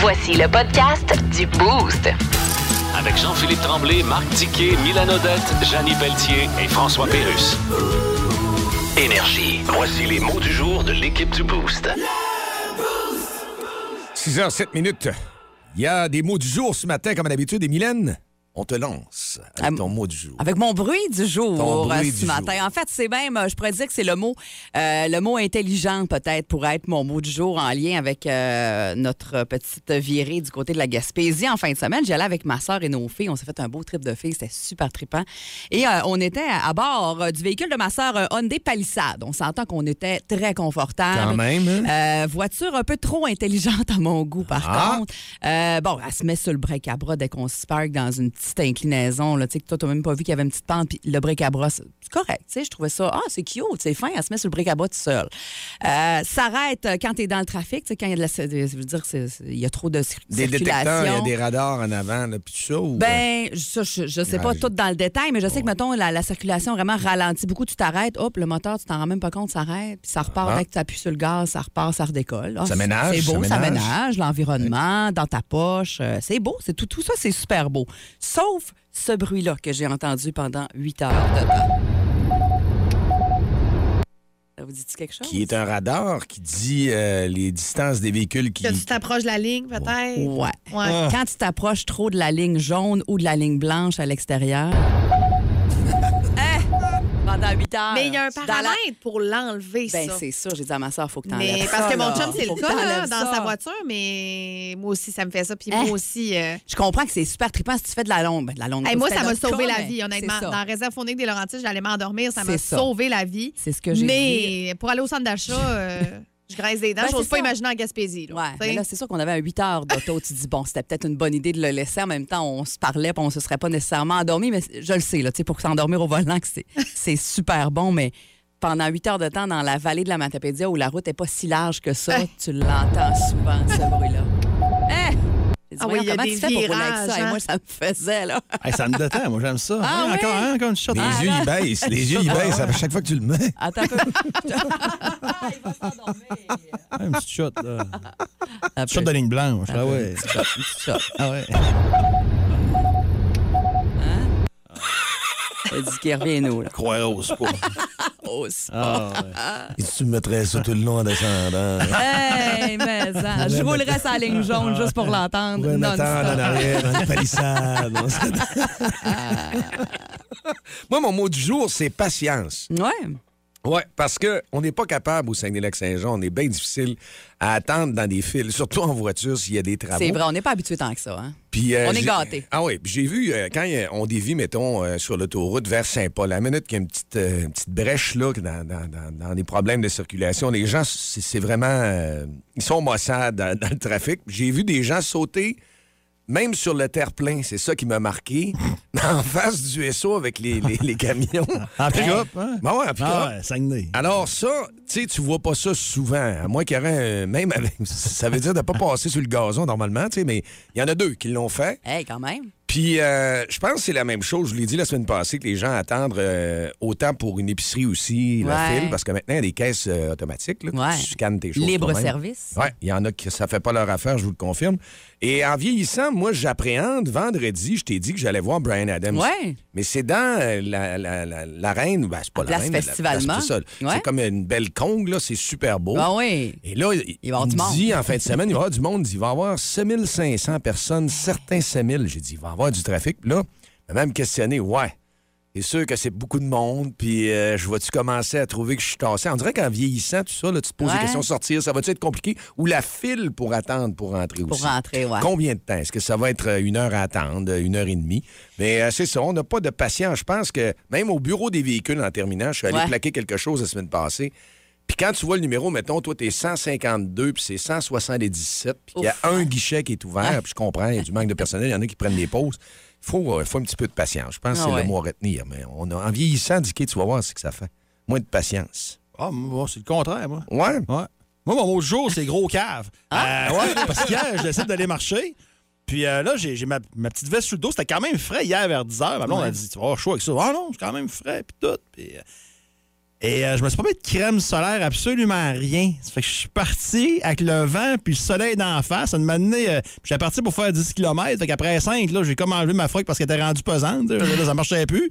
Voici le podcast du Boost. Avec Jean-Philippe Tremblay, Marc Tiquet, Milan Odette, Janine Pelletier et François Pérus. Énergie. Voici les mots du jour de l'équipe du Boost. 6h07 minutes. Il y a des mots du jour ce matin, comme d'habitude. Et Mylène, on te lance avec ton mot du jour. Avec mon bruit du jour bruit euh, ce du matin. jour. En fait, c'est même, euh, je pourrais dire que c'est le mot, euh, le mot intelligent peut-être pour être mon mot du jour en lien avec euh, notre petite virée du côté de la Gaspésie en fin de semaine. J'y allais avec ma soeur et nos filles. On s'est fait un beau trip de filles. C'était super trippant. Et euh, on était à bord du véhicule de ma soeur Hyundai Palisade. On s'entend qu'on était très confortable. Quand même, hein? Voiture un peu trop intelligente à mon goût, par Ah. contre. Bon, elle se met sur le break à bras dès qu'on se parque dans une petite inclinaison. Là, tu sais, que toi, tu même pas vu qu'il y avait une petite pente, puis le break à bras, c'est correct. tu sais, Je trouvais ça, ah, c'est cute, c'est fin, elle se met sur le break à bras tout seul. Euh, S'arrête euh, quand tu es dans le trafic, tu sais, quand il y a de la. Je veux dire, il y a trop de cir- Des circulation. détecteurs, il y a des radars en avant, là, puis tout ça. Ou... Ben, ça, je, je sais pas je- tout dans le détail, mais je sais que, mettons, la, la circulation vraiment ralentit beaucoup. Tu t'arrêtes, hop, le moteur, tu t'en rends même pas compte, s'arrête, puis ça repart Ah. dès que tu appuies sur le gaz, ça repart, ça redécolle. Ah, Ça ménage, C'est beau, ça ménage. ménage, l'environnement, dans ta poche. euh, c'est beau, c'est tout, tout ça, c'est super beau. Sauf ce bruit-là que j'ai entendu pendant 8 heures de temps. Ça vous dit quelque chose? Qui est un radar qui dit euh, les distances des véhicules qui. Que tu t'approches de la ligne, peut-être? Ouais. Ouais. Quand tu t'approches trop de la ligne jaune ou de la ligne blanche à l'extérieur. Pendant 8 heures. Mais il y a un la- paramètre pour l'enlever, Ben, ça. c'est sûr, j'ai dit à ma soeur, faut que tu Mais parce que mon chum, c'est le cas là, dans ça. sa voiture, mais moi aussi, ça me fait ça. Puis Hein? moi aussi. euh, Je comprends que c'est super trippant si tu fais de la longue. ben, de la longue hey, moi, ça m'a sauvé cas, la mais vie, honnêtement. Dans la réserve phonique des Laurentides, j'allais m'endormir, ça m'a sauvé la vie. C'est ce que j'ai Mais pour aller au centre d'achat, euh, je graisse des dents. Ben, J'ose pas imaginer en Gaspésie. Là, Ouais, Tu sais. mais là, c'est sûr qu'on avait un 8 heures d'auto. tu dis, bon, c'était peut-être une bonne idée de le laisser. En même temps, on se parlait, puis on se serait pas nécessairement endormi, mais je le sais, là, tu sais, pour s'endormir au volant, c'est, c'est super bon, mais pendant 8 heures de temps dans la vallée de la Matapédia où la route est pas si large que ça, Hein? tu l'entends souvent, ce bruit-là. Eh! Ah oui, il y a comment des tu fais pour rouler avec virages, ça? Et hein? moi, ça me faisait, là. Hey, ça me détend, moi j'aime ça. Ah Hey, oui? encore, hein, encore une shot? Les Ah, yeux, ils baissent. Les yeux, ils baissent à chaque fois que tu le mets. Attends un peu. Il va s'endormir. une petite shot, là. Un Une shot de ligne blanche. Ah ouais. Une petite shot. Ah ouais. Il dit qu'il revient nous, là. Croix-rose, pas. Oh, c'est- Ah ouais. Et tu me mettrais ça tout le long en descendant? Hey, mais ça, je roulerais sa ligne jaune juste pour l'entendre. Non-stop. attendre en arrière, dans les palissades. Moi, mon mot du jour, c'est patience. Ouais. Oui, parce qu'on n'est pas capable au Saguenay-Lac-Saint-Jean. On est bien difficile à attendre dans des files, surtout en voiture s'il y a des travaux. C'est vrai, on n'est pas habitué tant que ça. Hein? Puis, euh, On est gâtés. Ah oui, puis j'ai vu, euh, quand euh, on dévie, mettons, euh, sur l'autoroute vers Saint-Paul, à la minute qu'il y a une petite, une petite brèche là, dans, dans, dans, les problèmes de circulation, les gens, c'est vraiment... ils sont maussades dans, dans le trafic. J'ai vu des gens sauter, même sur le terre-plein, c'est ça qui m'a marqué, en face du SO avec les, les, les camions. En pick-up, hein? Ben ouais, en pick-up. Ah ouais, Saguenay. Alors ça, tu sais, tu vois pas ça souvent. À moins qu'il y aurait un- même avec, ça veut dire de pas passer sur le gazon normalement, tu sais, mais il y en a deux qui l'ont fait. Hey, quand même. Puis euh, je pense que c'est la même chose. Je l'ai dit la semaine passée que les gens attendent euh, autant pour une épicerie aussi la Ouais. file parce que maintenant il y a des caisses euh, automatiques là, Ouais. tu scannes tes choses Libre service. Oui, il y en a qui ça fait pas leur affaire, je vous le confirme. Et en vieillissant, moi j'appréhende vendredi, je t'ai dit que j'allais voir Brian Adams. Ouais. Mais c'est dans euh, la, la, la, l'arène, ben, c'est pas l'arène, la- ça. Ouais. C'est comme une belle là, c'est super beau. Ah oui. Et là, il, Il va me dit en fin de semaine, il va y avoir du monde. Il va y avoir 7500 personnes, certains 5000. J'ai dit, il va y avoir du trafic. Puis là, il m'a même questionné, ouais, c'est sûr que c'est beaucoup de monde? Puis euh, je vais-tu commencer à trouver que je suis tassé? On dirait qu'en vieillissant, tout ça, là, tu te poses Ouais. des questions, sortir, ça va-tu être compliqué? Ou la file pour attendre pour rentrer Pour aussi? rentrer, ouais. Combien de temps? Est-ce que ça va être euh, une heure à attendre, une heure et demie? Mais euh, c'est ça, on n'a pas de patience. Je pense que même au bureau des véhicules en terminant, je suis allé Ouais. plaquer quelque chose la semaine passée. Puis quand tu vois le numéro, mettons, toi, t'es 152, puis c'est 177, puis qu'il y a un guichet qui est ouvert, puis je comprends, il y a du manque de personnel, il y en a qui prennent des pauses. Il faut, euh, faut un petit peu de patience. Je pense que Ah c'est ouais. le mot à retenir. Mais on a, en vieillissant, Dicky, tu vas voir ce que ça fait. Moins de patience. Ah, moi, c'est le contraire, moi. Ouais. Ouais. Moi, mon mot du jour, c'est gros cave. Euh, ouais, parce qu'hier, je décide d'aller marcher. Puis euh, là, j'ai ma, ma petite veste sur le dos. C'était quand même frais hier vers 10 h. Ma blonde a dit Tu vas avoir chaud avec ça. Ah non, c'est quand même frais. Puis tout. Puis, euh, Et euh, je me suis pas mis de crème solaire, absolument rien. Ça fait que je suis parti avec le vent puis le soleil d'en face. Ça m'a amené. euh, J'étais parti pour faire 10 km. Fait qu'après 5, là, j'ai comme enlevé ma froc parce qu'elle était rendue pesante. Là, ça marchait plus.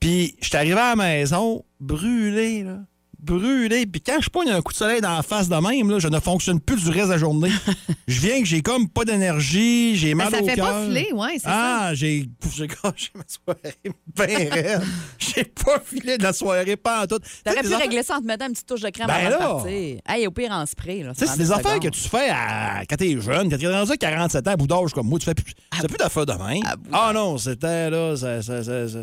Puis j'étais arrivé à la maison, brûlé, là. Brûlé. Puis quand je pogne un coup de soleil d'en face de même, là, je ne fonctionne plus du reste de la journée. je viens que j'ai comme pas d'énergie, j'ai mal Ben, ça au fait cœur. pas filer, ouais, c'est Ah, j'ai j'ai gâché ma soirée bien raide. J'ai pas filé de la soirée, pas en tout. T'aurais pu régler ça en te mettant une petite touche de crème Ben avant là. de partir. Hey, au pire, en spray. Là, Tu sais, ça c'est des affaires que tu fais à... quand t'es jeune, quand t'es rendu à 47 ans, à bout d'âge comme moi, tu fais plus, tu fais plus d'affaires de même. À bout Ah non, c'était là, ça, ça, ça- ça-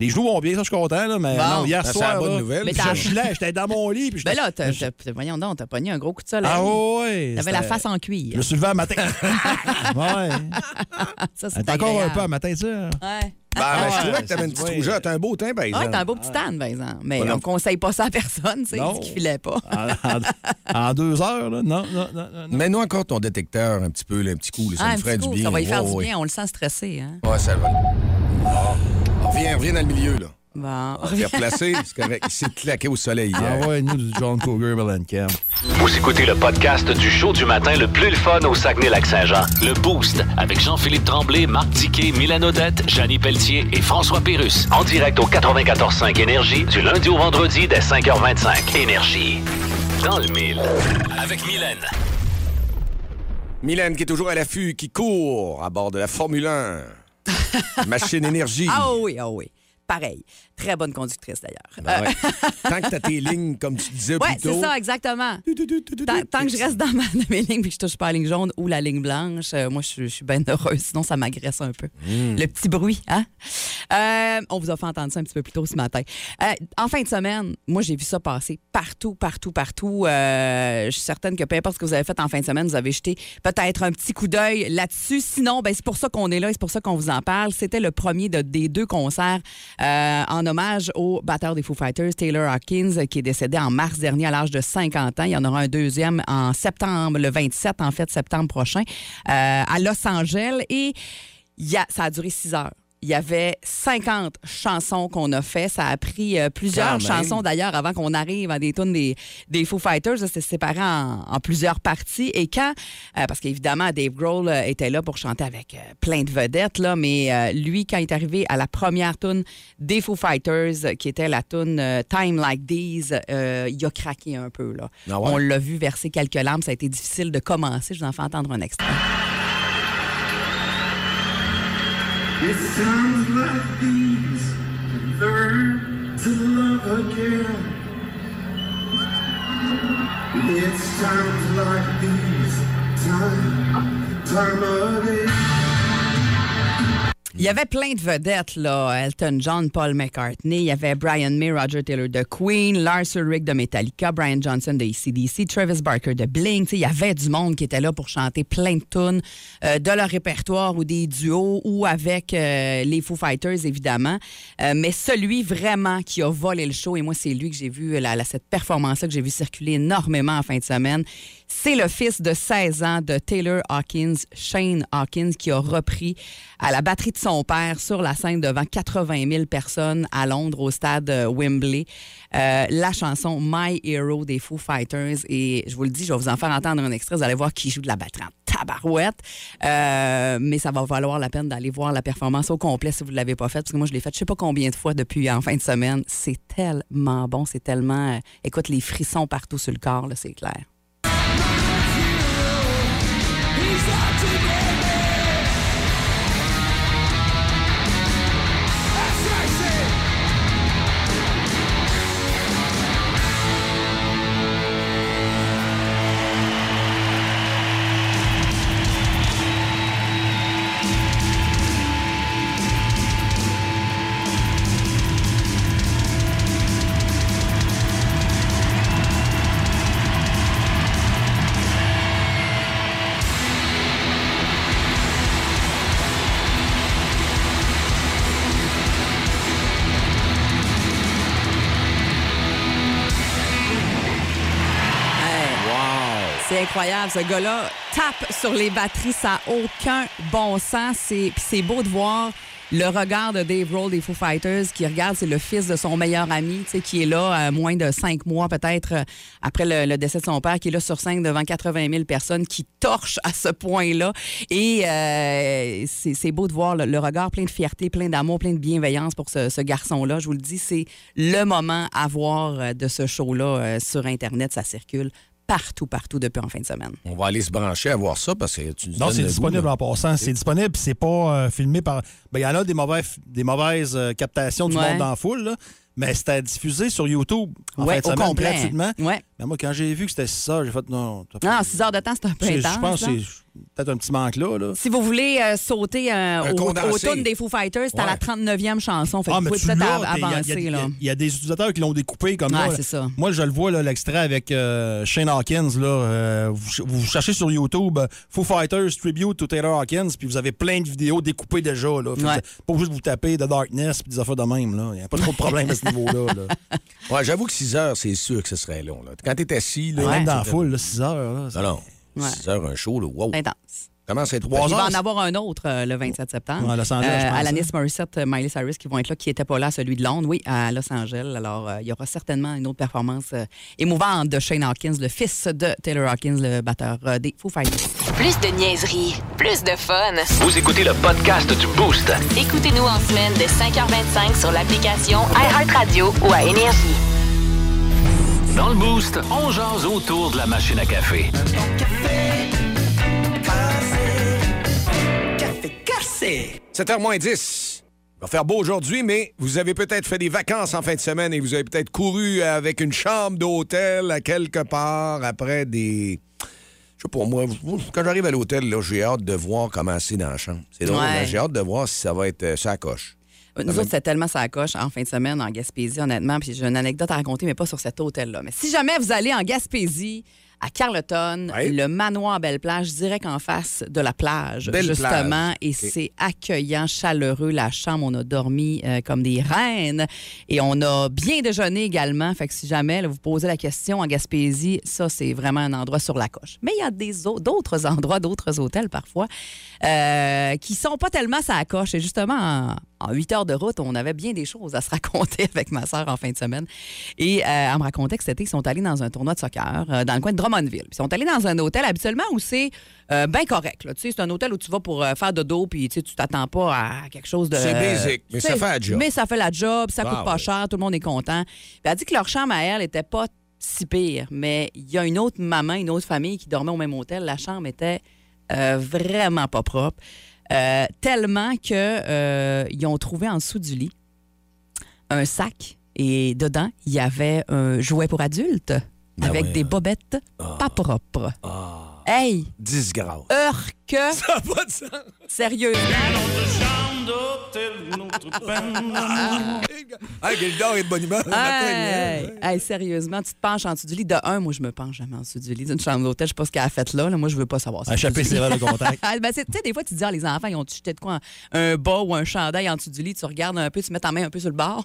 Les joues vont bien, ça, je suis content, là, mais Bon. non, hier Ça, c'est soir, la bonne là, nouvelle. Mais puis t'as- je là, j'étais dans mon lit, puis Ben j'étais- là, t'as- t'as- voyons donc, t'as pogné un gros coup de soleil. Ah ouais, T'avais la c'était- face en Je cuir. me suis levé un matin. ouais. Ça, c'est est encore un agréable. peu à matin, ça? Ouais. Ben, ben, je Ah, trouvais que t'avais une c'est petite vrai. rougeur. T'as un beau teint, par Ouais, exemple. t'as un beau petit tan, par exemple. Mais Voilà. on conseille pas ça à personne, tu sais, Non. ce qui filait pas. En, en- en deux heures, là? Non, non, non, non. non. Mets-nous encore ton détecteur un petit peu, là, un petit coup. là, ça Ah, nous ferait petit du coup, bien. ça va y faire Ouais, du ouais. bien. On le sent stressé. Hein? Ouais, ça va. Ah. Reviens, reviens dans le milieu, là. Bon. On va replacer, c'est correct. Il s'est claqué au soleil hier. Ah ouais, nous, du John Cougar Mellencamp. Vous écoutez le podcast du show du matin le plus le fun au Saguenay-Lac-Saint-Jean. Le Boost avec Jean-Philippe Tremblay, Marc Tiquet, Milan Odette, Janine Pelletier et François Pérus. En direct au 94.5 Énergie du lundi au vendredi dès 5h25. Énergie. Dans le mille. Avec Mylène. Mylène qui est toujours à l'affût, qui court à bord de la Formule 1. Machine énergie. Ah oui, ah oui. Pareil. Très bonne conductrice, d'ailleurs. Ben ouais. Tant que t'as tes lignes, comme tu disais Ouais, plus tôt. c'est ça, exactement. Tant, tant que je reste dans ma, dans mes lignes et que je touche pas la ligne jaune ou la ligne blanche, euh, moi, je, suis- je suis bien heureuse. Sinon, ça m'agresse un peu. Hmm. Le petit bruit, hein? Euh, on vous a fait entendre ça un petit peu plus tôt ce matin. Euh, en fin de semaine, moi, j'ai vu ça passer partout, partout, partout. Euh, je suis certaine que peu importe ce que vous avez fait en fin de semaine, vous avez jeté peut-être un petit coup d'œil là-dessus. Sinon, ben, c'est pour ça qu'on est là et c'est pour ça qu'on vous en parle. C'était le premier de- des deux concerts euh, en hommage au batteur des Foo Fighters, Taylor Hawkins, qui est décédé en mars dernier à l'âge de 50 ans. Il y en aura un deuxième en septembre, le 27, en fait, septembre prochain, euh, à Los Angeles. Et ça a duré six heures. Il y avait 50 chansons qu'on a fait. Ça a pris euh, plusieurs chansons d'ailleurs avant qu'on arrive à des tunes des, des Foo Fighters. S'est séparé en, en plusieurs parties. Et quand, euh, parce qu'évidemment, Dave Grohl euh, était là pour chanter avec plein de vedettes, là, mais lui, quand il est arrivé à la première tune des Foo Fighters, qui était la tune Time Like These, il a craqué un peu. Là. Ah ouais? On l'a vu verser quelques larmes. Ça a été difficile de commencer. Je vous en fais entendre un extrait. It sounds like these learn to love again. It sounds like these time, time again. Il y avait plein de vedettes, là. Elton John, Paul McCartney, il y avait Brian May, Roger Taylor de Queen, Lars Ulrich de Metallica, Brian Johnson de ACDC, Travis Barker de Blink. Tu sais, Il y avait du monde qui était là pour chanter plein de tunes euh, de leur répertoire ou des duos ou avec euh, les Foo Fighters, évidemment. Euh, mais celui vraiment qui a volé le show, et moi, c'est lui que j'ai vu, la- cette performance-là que j'ai vu circuler énormément en fin de semaine, c'est le fils de 16 ans de Taylor Hawkins, Shane Hawkins, qui a repris à la batterie de son père sur la scène devant 80 000 personnes à Londres, au stade euh, Wembley, euh, la chanson My Hero des Foo Fighters. Et je vous le dis, je vais vous en faire entendre un extrait. Vous allez voir qui joue de la batterie en tabarouette. Euh, mais ça va valoir la peine d'aller voir la performance au complet si vous ne l'avez pas faite. Parce que moi, je l'ai faite je sais pas combien de fois depuis en fin de semaine. C'est tellement bon. C'est tellement... écoute, les frissons partout sur le corps, c'est clair. Ce gars-là tape sur les batteries. Ça n'a aucun bon sens. C'est, c'est beau de voir le regard de Dave Roll des Foo Fighters qui regarde, c'est le fils de son meilleur ami, qui est là à moins de cinq mois peut-être euh, après le, décès de son père, qui est là sur scène devant 80 000 personnes, qui torche à ce point-là. Et euh, c'est c'est beau de voir le, regard plein de fierté, plein d'amour, plein de bienveillance pour ce, garçon-là. Je vous le dis, c'est le moment à voir euh, de ce show-là euh, sur Internet. Ça circule partout, partout depuis en fin de semaine. On va aller se brancher à voir ça parce que tu nous Non, c'est le disponible goût, en passant. C'est disponible, c'est pas euh, filmé par. Ben, il y en a des, mauvais, des mauvaises euh, captations du Ouais. monde dans la foule, là, mais c'était diffusé sur YouTube en Ouais, fin de au semaine, complet. gratuitement. Ouais. Mais moi, quand j'ai vu que c'était ça, j'ai fait non. Non, pas- 6 heures de temps, c'est un peu intense. Je pense que là. c'est peut-être un petit manque là. là. Si vous voulez euh, sauter euh, au, au tune des Foo Fighters, c'est à la Ouais. 39e chanson. Fait que Ah, vous mais pouvez peut-être il y avancer. il y a- là. Il y, a des utilisateurs qui l'ont découpé comme c'est ça. Moi, je le vois, là, l'extrait avec euh, Shane Hawkins. Là, euh, vous, vous cherchez sur YouTube Foo Fighters Tribute to Taylor Hawkins, puis vous avez plein de vidéos découpées déjà. Là. Que Ouais. vous Pas obligé de vous taper The Darkness puis des affaires de même. là. Il n'y a pas trop de problème à ce niveau-là. là. Ouais, j'avoue que 6 heures, c'est sûr que ce serait long. Là. Quand t'es assis, là. Même dans la foule, 6 heures. Là, Non, non. Ouais. 6 heures, un show, là. Wow. Intense. Comment c'est Trois Il va en avoir un autre euh, le 27 septembre. Ouais, à Los Angeles, je pense, Alanis hein. Morissette, euh, Miley Cyrus qui vont être là, qui n'étaient pas là, celui de Londres, oui, à Los Angeles. Alors, euh, il y aura certainement une autre performance euh, émouvante de Shane Hawkins, le fils de Taylor Hawkins, le batteur euh, des Foo Fighters. Plus de niaiserie, plus de fun. Vous écoutez le podcast du Boost. Écoutez-nous en semaine de 5h25 sur l'application iHeartRadio ou à Énergie. Dans le Boost, on jase autour de la machine à café. 7h moins 10. Il va faire beau aujourd'hui, mais vous avez peut-être fait des vacances en fin de semaine et vous avez peut-être couru avec une chambre d'hôtel à quelque part après des. Je sais pas, moi, quand j'arrive à l'hôtel, là, j'ai hâte de voir comment c'est dans la chambre. C'est drôle, Ouais. j'ai hâte de voir si ça va être euh, ça coche. Nous autres, c'était tellement ça coche en fin de semaine en Gaspésie, honnêtement. Puis j'ai une anecdote à raconter, mais pas sur cet hôtel-là. Mais si jamais vous allez en Gaspésie, à Carleton, Ouais. le manoir Belle Plage, direct en face de la plage, Belle justement. plage. Et c'est accueillant, chaleureux. La chambre, on a dormi euh, comme des reines. Et on a bien déjeuné également. Fait que si jamais là, vous posez la question en Gaspésie, ça, c'est vraiment un endroit sur la coche. Mais il y a des au- d'autres endroits, d'autres hôtels parfois, euh, qui sont pas tellement ça coche. Et justement, en, en 8 heures de route, on avait bien des choses à se raconter avec ma sœur en fin de semaine. Et euh, elle me racontait que cet été, ils sont allés dans un tournoi de soccer euh, dans le coin de Drummondville. Ils sont allés dans un hôtel habituellement où c'est euh, bien correct. là. Tu sais, C'est un hôtel où tu vas pour faire dodo, puis tu sais, tu t'attends pas à quelque chose de... C'est basic, mais ça fait la job. Mais ça fait la job, ça Ah, coûte pas ouais. cher, tout le monde est content. Puis elle a dit que leur chambre à elle était pas si pire, mais il y a une autre maman, une autre famille qui dormait au même hôtel. La chambre était vraiment pas propre. Euh, tellement que euh, ont trouvé en dessous du lit un sac et dedans, il y avait un jouet pour adultes Ben avec ouais. des bobettes pas propres. Ah, Hey, disgrâce. heurque, Ça a pas de sens. sérieusement. Ah, Gildor est de bonne humeur. le Hey, hein? hey, sérieusement, tu te penches en dessous du lit. De un, moi, je me penche jamais en dessous du lit d'une chambre d'hôtel. Je sais pas ce qu'elle a fait là. là. Moi, je veux pas savoir ça. Échapper ses de contact. Ben, tu sais, des fois, tu te dis, ah, les enfants, ils ont jeté de quoi? Un bas ou un chandail en dessous du lit? Tu regardes un peu, tu mets ta main un peu sur le bord.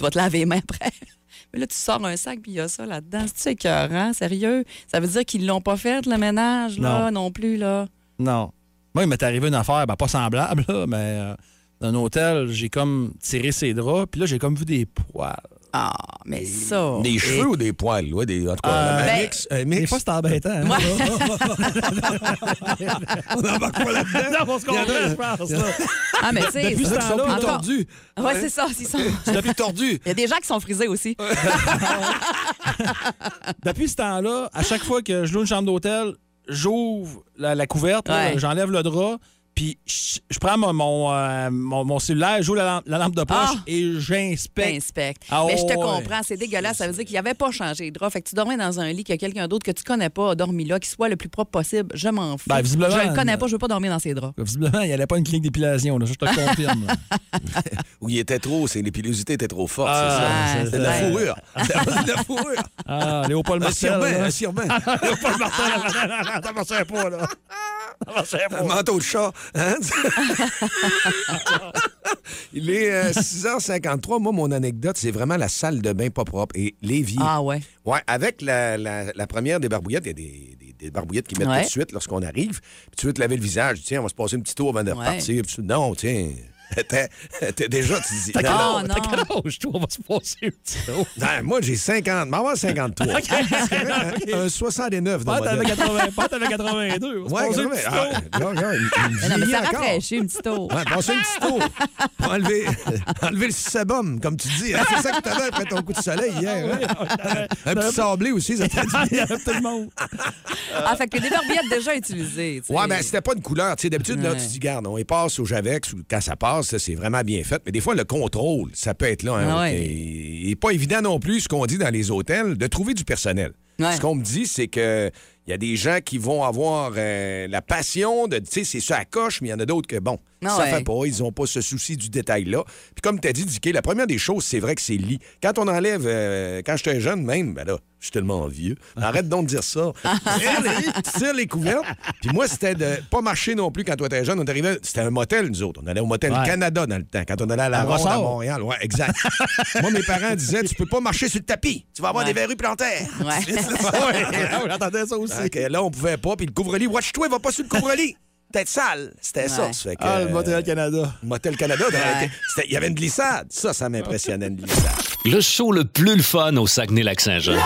Tu vas te laver les mains après. Mais là, tu sors un sac, puis il y a ça là-dedans. C'est-tu écœurant? Sérieux? Ça veut dire qu'ils l'ont pas fait, le ménage, là, non, plus, là? Non. Moi, il m'est arrivé une affaire, ben, pas semblable, là, mais euh, dans un hôtel, j'ai comme tiré ses draps, puis là, j'ai comme vu des poils. Ah, mais ça... Des cheveux ou des poils? Ouais, des, en tout cas, Euh, un ben, mix. Un Des mix. fois, c'est embêtant. hein? On embarque pas là-dedans. Non, on se comprend, je pense. là. Ah, mais tu sais... Depuis ce Ils sont temps-là, plus encore- tordus. Ouais, c'est ça. ils sont- C'est plus tordu. Il y a des gens qui sont frisés aussi. Depuis ce temps-là, à chaque fois que je loue une chambre d'hôtel, j'ouvre la, la couverte, Ouais. j'enlève le drap, puis je, je prends mon, mon, euh, mon- mon cellulaire, j'ouvre la, lampe- la lampe de poche Ah! et j'inspecte. Inspecte. Ah, mais je te ouais. comprends, c'est dégueulasse. Ça veut dire qu'il n'avait pas changé de drap. Fait que tu dormais dans un lit que quelqu'un d'autre que tu connais pas a dormi là, qui soit le plus propre possible. Je m'en fous. Ben, visiblement, je le connais euh, pas, je veux pas dormir dans ses draps. Visiblement, il n'y avait pas une clinique d'épilation, là, ça, je te le confirme. là. Où il était trop, c'est les pilosités étaient trop fortes, Ah, c'est ça. c'est C'est de la ça. fourrure. C'est de la fourrure. Ah, Léopold Un sirbin, là. un sirbin. Léopold Martel, ça marchait pas, là. Ça marchait Un pas. manteau de chat. Hein? Il est euh, 6h53. Moi, mon anecdote, c'est vraiment la salle de bain pas propre. Et l'évier. Ah ouais. Ouais, avec la, la- la première des barbouillettes, il y a des, des- des barbouillettes qui mettent Ouais. tout de suite lorsqu'on arrive. Puis tu veux te laver le visage. Tiens, on va se passer un petit tour avant de Ouais. repartir. Puis non, tiens. T'es déjà, tu dis. T'as quel, non, Oh, quel âge, toi? On va se passer un petit tour. non, moi, j'ai 50. M'en va 53. un, un 69 dans Pas t'avais modèle. 80, pas t'avais 82. On va se Ouais, passer un ouais, petit ah, tour. non, non, il- il Mais non, mais vieillit ça rafraîchit un petit tour. Ouais, passer un petit tour. Pour enlever, enlever le sébum, comme tu dis. hein. C'est ça que t'avais après ton coup de soleil hier. hein? Un petit sablé aussi, ça t'a Il y dit. tout le monde. Ah, fait que des barbettes déjà utilisées. Ouais, mais c'était pas une couleur. Tu sais, d'habitude, là, Ouais. tu dis, garde, on y passe au Javex ou quand ça passe, ça, c'est vraiment bien fait. Mais des fois, le contrôle, ça peut être là. hein. Ah ouais. Et, et pas évident non plus, ce qu'on dit dans les hôtels, de trouver du personnel. Ouais. Ce qu'on me dit, c'est que il y a des gens qui vont avoir euh, la passion de, tu sais, c'est ça à coche, mais il y en a d'autres que, bon, Ah ça ouais. fait pas, ils ont pas ce souci du détail-là. Puis comme tu as dit, Dicky, la première des choses, c'est vrai que c'est lit. Quand on enlève, euh, quand j'étais jeune même, ben là, je suis tellement vieux. Arrête donc de dire ça. Tire les- couvertes. Puis moi, c'était de pas marcher non plus quand toi étais jeune. On arrivait, c'était un motel, nous autres. On allait au motel Ouais. Canada dans le temps, quand on allait à la Ronde à. Montréal. Ouais, exact. moi, mes parents disaient, tu peux pas marcher sur le tapis. Tu vas avoir Ouais. des verrues plantaires. Ouais. Ouais, j'entendais ça aussi. Là, on pouvait pas. Puis le couvre-lit, watch-toi, va pas sur le couvre-lit. Peut-être sale. C'était ça. Ouais. Ça fait que, Ah, le euh, Canada. Motel Canada, Ouais. lequel- c'était- il y avait une glissade. Ça, ça m'impressionnait, une glissade. Le show le plus le fun au Saguenay-Lac-Saint-Jean.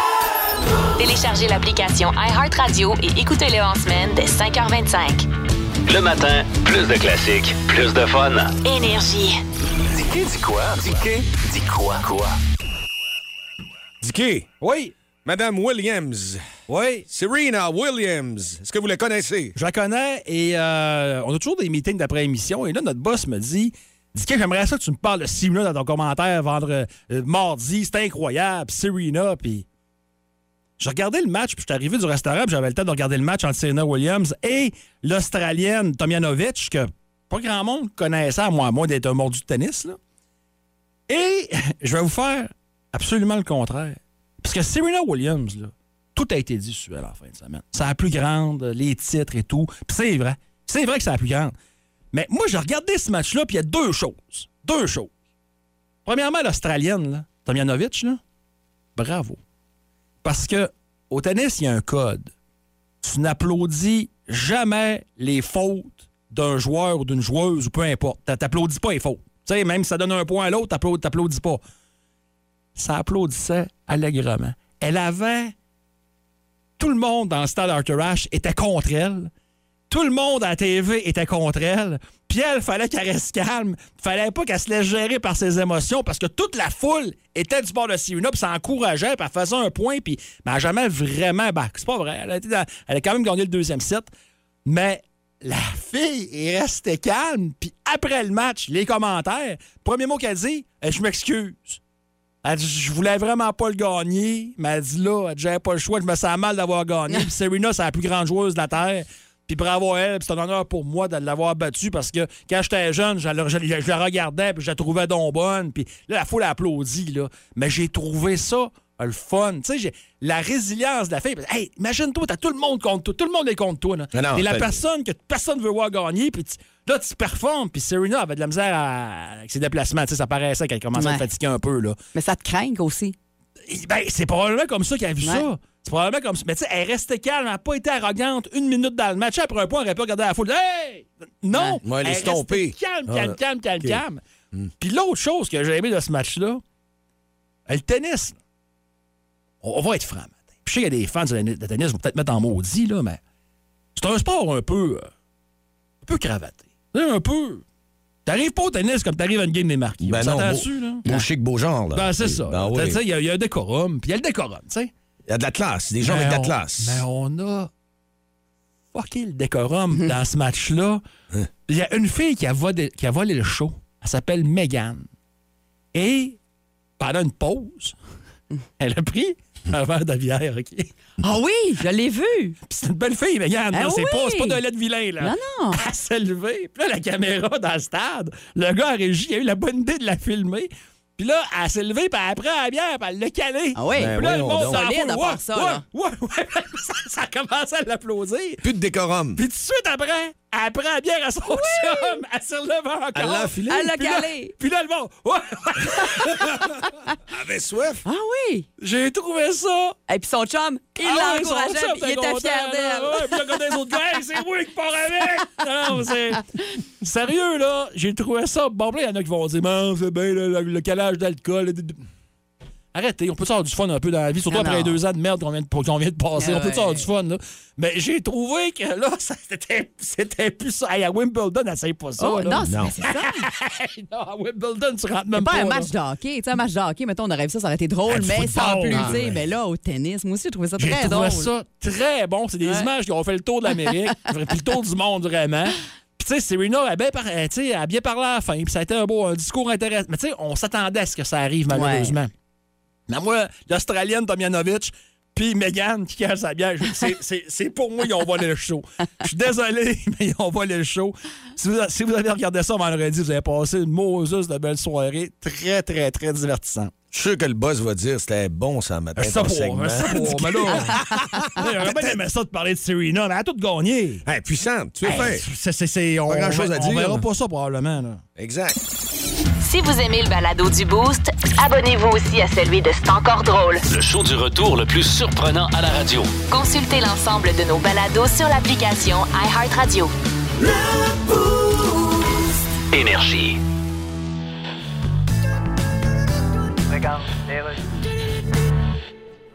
Téléchargez l'application iHeartRadio et écoutez-le en semaine dès 5h25. Le matin, plus de classiques, plus de fun. Énergie. Dis dis quoi? Dis dis quoi? Quoi? Dicky, Oui, Madame Williams, oui. Serena Williams, est-ce que vous la connaissez? Je la connais et euh, on a toujours des meetings d'après-émission. Et là, notre boss me dit Dis que j'aimerais ça que tu me parles de Serena dans ton commentaire vendre euh, mardi. C'est incroyable. Serena, puis. J'ai regardé le match, puis je suis arrivé du restaurant, puis j'avais le temps de regarder le match entre Serena Williams et l'Australienne Tomjanovic, que pas grand monde connaissait, à moi, à moins d'être un mordu de tennis. Là. Et je vais vous faire absolument le contraire. Parce que Serena Williams, là, tout a été dit sur elle en fin de semaine. C'est la plus grande, les titres et tout. Puis c'est vrai. C'est vrai que c'est la plus grande. Mais moi, j'ai regardé ce match-là, puis il y a deux choses. Deux choses. Premièrement, l'Australienne, Tomjanovic, là, bravo. Parce que au tennis, il y a un code. Tu n'applaudis jamais les fautes d'un joueur ou d'une joueuse ou peu importe. T'a- T'applaudis pas les fautes. Tu sais, même si ça donne un point à l'autre, t'applaudis, t'applaudis pas. Ça applaudissait allègrement. Elle avait. Tout le monde dans stade Arthur Ashe était contre elle. Tout le monde à la TV était contre elle. Puis elle, fallait qu'elle reste calme. Fallait pas qu'elle se laisse gérer par ses émotions parce que toute la foule était du bord de Serena puis ça encourageait puis elle faisait un point puis mais jamais vraiment bah, c'est pas vrai. Elle a, elle a quand même gagné le deuxième set. Mais la fille est restée calme. Puis après le match, les commentaires, premier mot qu'elle dit, Eh, je m'excuse. Elle dit, je voulais vraiment pas le gagner. Mais elle dit là, elle dit, j'avais pas le choix, je me sens mal d'avoir gagné. Puis Serena, c'est la plus grande joueuse de la Terre. Puis bravo à elle, c'est un honneur pour moi de l'avoir battue parce que quand j'étais jeune, je la, je- je la regardais, puis je la trouvais donc bonne. Puis là, la foule applaudit, là. Mais j'ai trouvé ça euh, le fun. Tu sais, la résilience de la fille. Hey, imagine-toi, t'as tout le monde contre toi. Tout le monde est contre toi. Là. T'es la personne que personne veut voir gagner, puis là, tu performes. Puis Serena avait de la misère à- avec ses déplacements. Tu sais, ça paraissait qu'elle commençait à Ouais. être fatiguée un peu, là. Mais ça te craint aussi. Et, Ben, c'est probablement comme ça qu'elle a vu Ouais. ça. C'est probablement comme ça. Mais tu sais, elle restait calme, elle n'a pas été arrogante une minute dans le match. Après un point, elle aurait pas regardé la foule. Hey! Non! Ouais, elle est restait estompée. Calme, Ah, calme, calme, calme, ok. calme. Puis l'autre chose que j'ai aimé de ce match-là, le tennis. On, va être franc, matin. Puis je sais qu'il y a des fans de, tennis qui vont peut-être mettre en maudit, là, mais c'est un sport un peu. euh, un peu cravaté. Un peu. T'arrives pas au tennis comme t'arrives à une game des marquis. Ben On non, beau- dessus, là? Beau chic, beau genre. Là. Ben, c'est ça. Ben oui. Il y, a- il y a un décorum, puis il y a le décorum, tu sais. Il y a de la classe, des gens Mais avec de la on- classe. Mais on a fucké le décorum dans ce match-là. Hein? Il y a une fille qui a, volé, qui a volé le show. Elle s'appelle Megan. Et pendant une pause, elle a pris un verre de bière, OK? Ah oui, je l'ai vu. Puis c'est une belle fille, Megan. là. Ah c'est, oui! pas, c'est pas de lait de vilain, là. Non, non. Elle s'est levée. Puis là, la caméra dans le stade, le gars à régie, il a eu la bonne idée de la filmer. Puis là, elle s'est levée, puis elle prend la bière, puis elle l'a calée. Ah oui. Ben Puis là, le monde foule, à part ça, ouais, ouais, ouais, ouais. ça, ça a commencé à l'applaudir. Plus de décorum. Puis tout de suite après, elle prend la bière à son chum, elle se relève encore. Elle l'a enfilé. Elle l'a calé. Puis là, le monde, ouais, avait soif. Ah oui. j'ai trouvé ça. Et puis son chum, il Ah ouais, son l'encourageait, chum il était content, fier d'elle. Ouais, Puis là, quand les autres gars, c'est moi qui pars avec. non, non, c'est. Sérieux, là, j'ai trouvé ça. Bon, là, il y en a qui vont dire, man, c'est bien le, le- le calage d'alcool. Arrêtez, on peut avoir du fun un peu dans la vie, surtout Non, après les deux ans de merde qu'on vient de, qu'on vient de passer. Ah on peut avoir ouais. du fun, là. Mais j'ai trouvé que là, c'était, c'était plus ça. Hey, à Wimbledon, essaye pas ça. Oh, là. non, c'est Non. c'est ça. Non, à Wimbledon, tu rentres C'est même pas pas. un là. match de hockey. Tu sais, un match de hockey, mettons, on aurait vu ça, ça aurait été drôle, Ah, mais sans plus. ah, ouais. Mais là, au tennis, moi aussi, j'ai trouvé ça J'ai très trouvé drôle. ça très bon. C'est des Ouais. images qui ont fait le tour de l'Amérique, puis le tour du monde, vraiment. Puis, tu sais, Serena a bien, par- tu sais, a bien parlé à la fin, puis ça a été un beau un discours intéressant. Mais, tu sais, on s'attendait à ce que ça arrive, malheureusement. Mais moi, l'Australienne Tomjanovic, puis Megan qui cache sa bière, c'est- pour moi, ils ont volé le show. Je suis désolé, mais ils ont volé le show. Si vous, si vous avez regardé ça vendredi, vous avez passé une moseuse de belle soirée. Très, très, très divertissant. Je suis sûr que le boss va dire c'était bon ça matin. Ça ton pour, segment. ça pour, mais là. J'aurais bien aimé ça de parler de Serena, mais elle a tout gagné. Hey, puissante, tu es Hey, c'est- c'est- on, Pas grand-chose à on dire, verra pas ça probablement. Là. Exact. Si vous aimez le balado du Boost, abonnez-vous aussi à celui de C'est encore drôle. Le show du retour le plus surprenant à la radio. Consultez l'ensemble de nos balados sur l'application iHeartRadio. Énergie.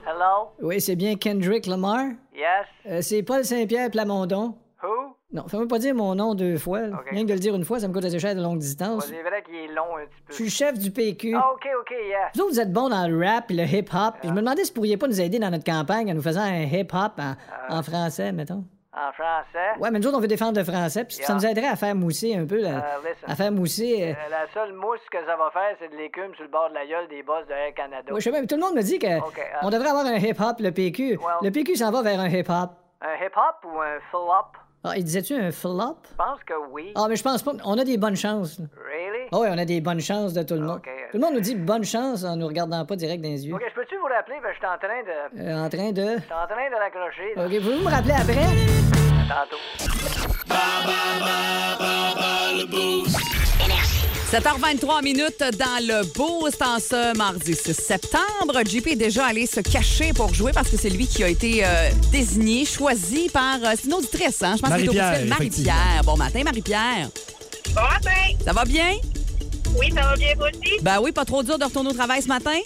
Hello? Oui, c'est bien Kendrick Lamar. Yes? Euh, c'est Paul Saint-Pierre Plamondon. Non, fais-moi pas dire mon nom deux fois. Rien que de le dire une fois, ça me coûte assez cher de longue distance. C'est vrai qu'il est long un petit Je peu. suis le chef du PQ. Ah, OK, OK, yeah. Vous autres, vous êtes bons dans le rap et le hip-hop. Je me demandais si vous pourriez pas nous aider dans notre campagne en nous faisant un hip-hop en, en français, mettons. En français? Ouais, mais nous autres, on veut défendre le français. Puis ça nous aiderait à faire mousser un peu. la- Euh, à faire mousser. euh, Euh, la seule mousse que ça va faire, c'est de l'écume sur le bord de la gueule des boss de Air Canada. ouais, je sais même, tout le monde me dit que Ok, euh, on devrait avoir un hip-hop, le PQ. Well- Le PQ s'en va vers un hip-hop. Un hip-hop ou un flop? Ah, il disait-tu un flop? Je pense que oui. Ah, mais je pense pas. On a des bonnes chances. là. Really? Ah oui, on a des bonnes chances de tout le monde. Tout le monde nous dit bonne chance en nous regardant pas direct dans les yeux. OK, je peux-tu vous rappeler? Ben, je suis en train de... Euh, en train de. Je suis en train de raccrocher, là. Ok, pouvez-vous me rappeler après? Tantôt. 7h23 minutes dans le Boost en ce mardi 6 septembre. JP est déjà allé se cacher pour jouer parce que c'est lui qui a été euh, désigné, choisi par. euh, c'est une auditrice, hein? Je pense que c'est Marie-Pierre. Marie-Pierre. Bon matin, Marie-Pierre. Bon matin! Ça va bien? Oui, ça va bien toi aussi? Ben oui, pas trop dur de retourner au travail ce matin?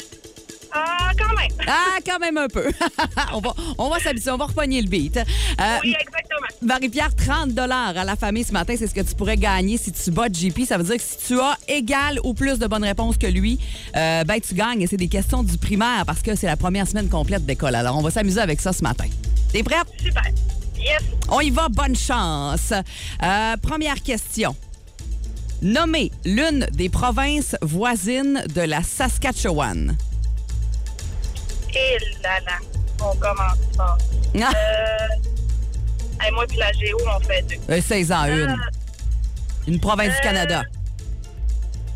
Ah, quand même. Ah, quand même un peu. on va, on va s'habituer, on va repogner le beat. Euh, Oui, exactement. Marie-Pierre, 30 à la famille ce matin, c'est ce que tu pourrais gagner si tu bats JP. Ça veut dire que si tu as égal ou plus de bonnes réponses que lui, euh, ben tu gagnes. Et c'est des questions du primaire parce que c'est la première semaine complète d'école. Alors, on va s'amuser avec ça ce matin. T'es prête? Super. Yes. On y va, bonne chance. Euh, première question. Nommez l'une des provinces voisines de la Saskatchewan. Et là là, on commence fort. Ah, Euh, moi puis la Géo, on fait deux. euh, 16 ans, une. Une province du Canada.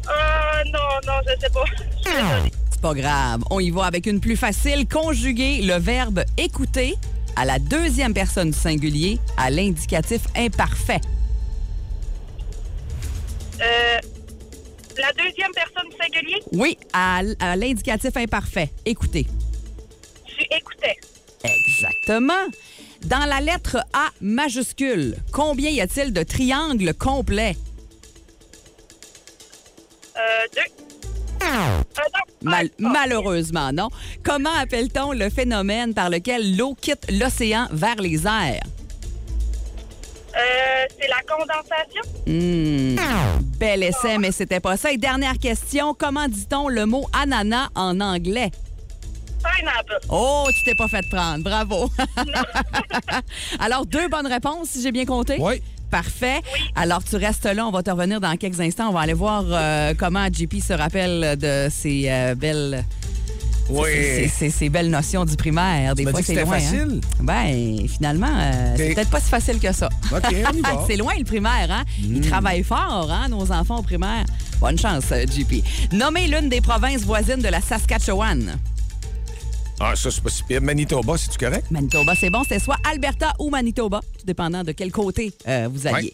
Ah, non, non, je sais pas. Désolée. C'est pas grave. On y va avec une plus facile. Conjuguer le verbe écouter à la deuxième personne du singulier à l'indicatif imparfait. Euh, la deuxième personne singulier, Oui, à l'indicatif imparfait. Écoutez. Tu écoutais. Exactement. Dans la lettre A majuscule, combien y a-t-il de triangles complets? Euh, deux. Euh, non. Mal- Ah, ah, malheureusement, non. Comment appelle-t-on le phénomène par lequel l'eau quitte l'océan vers les airs? Euh, c'est la condensation. Hmm. Bel essai, mais c'était pas ça. Et dernière question, comment dit-on le mot ananas en anglais? Pineapple. Oh, tu t'es pas fait prendre. Bravo. Alors, deux bonnes réponses, si j'ai bien compté. Oui. Parfait. Alors, tu restes là. On va te revenir dans quelques instants. On va aller voir euh, comment JP se rappelle de ces euh, belles. Oui. Ces, belles notions du primaire. Des fois, c'est loin. facile? Hein? Ben, finalement, euh, c'est peut-être pas si facile que ça. OK, c'est loin le primaire, hein? Ils travaillent fort, hein, nos enfants au primaire. Bonne chance, JP. Nommez l'une des provinces voisines de la Saskatchewan. Ah, ça, c'est pas si pire. Manitoba, c'est-tu correct? Manitoba, c'est bon. C'était soit Alberta ou Manitoba, tout dépendant de quel côté euh, vous alliez.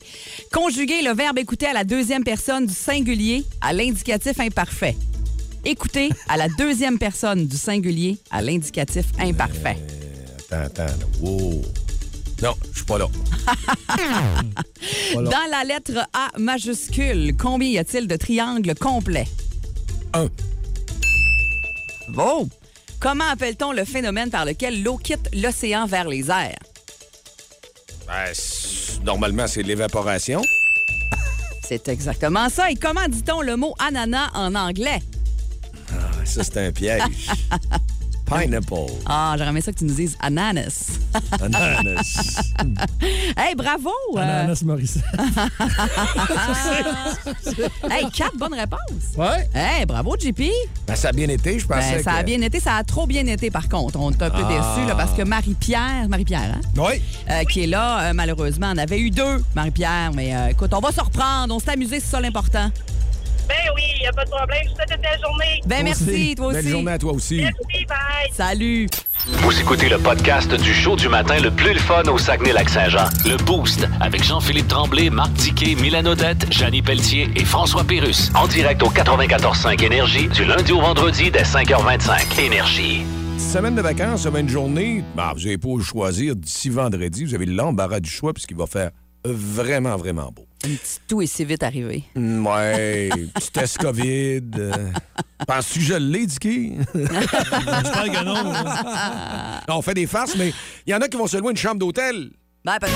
Conjuguer le verbe écouter à la deuxième personne du singulier à l'indicatif imparfait. Écouter à la deuxième personne du singulier à l'indicatif imparfait. Attends, attends. là. Wow. Non, je suis pas là. Dans la lettre A majuscule, combien y a-t-il de triangles complets? Un. Bon. Comment appelle-t-on le phénomène par lequel l'eau quitte l'océan vers les airs? Ben, normalement, c'est l'évaporation. C'est exactement ça. Et comment dit-on le mot ananas en anglais? Ah, ça, c'est un piège. Pineapple. Ah, j'aurais aimé ça que tu nous dises ananas. Ananas. hey, bravo! euh, Ananas Morissette. hey, quatre bonnes réponses. Ouais. Hey, bravo, JP. Ben, ça a bien été, je pensais. Ben, ça a bien été, ça a trop bien été par contre. On est un peu Ah. déçus là, parce que Marie-Pierre, Marie-Pierre, hein, Oui. euh, qui est là, euh, malheureusement, on avait eu deux, Marie-Pierre, mais euh, écoute, on va se reprendre, on s'est amusé, c'est ça l'important. Ben oui, il n'y a pas de problème. Je vous souhaite une belle journée. Ben merci, aussi. toi aussi. Belle journée à toi aussi. Merci, bye. Salut. Vous écoutez le podcast du show du matin le plus le fun au Saguenay-Lac-Saint-Jean. Le Boost avec Jean-Philippe Tremblay, Marc Diquet, Milan Odette, Janine Pelletier et François Pérus. En direct au 94.5 Énergie du lundi au vendredi dès 5h25. Énergie. Semaine de vacances, semaine de journée, ben, vous n'avez pas à choisir d'ici vendredi. Vous avez l'embarras du choix puisqu'il va faire vraiment, vraiment beau. Une petite toux est si vite arrivé. Mm, Ouais, petit test COVID. euh, Penses-tu que je l'ai, Dicky? J'espère que non. on fait des farces, mais il y en a qui vont se louer une chambre d'hôtel. Ben peut-être.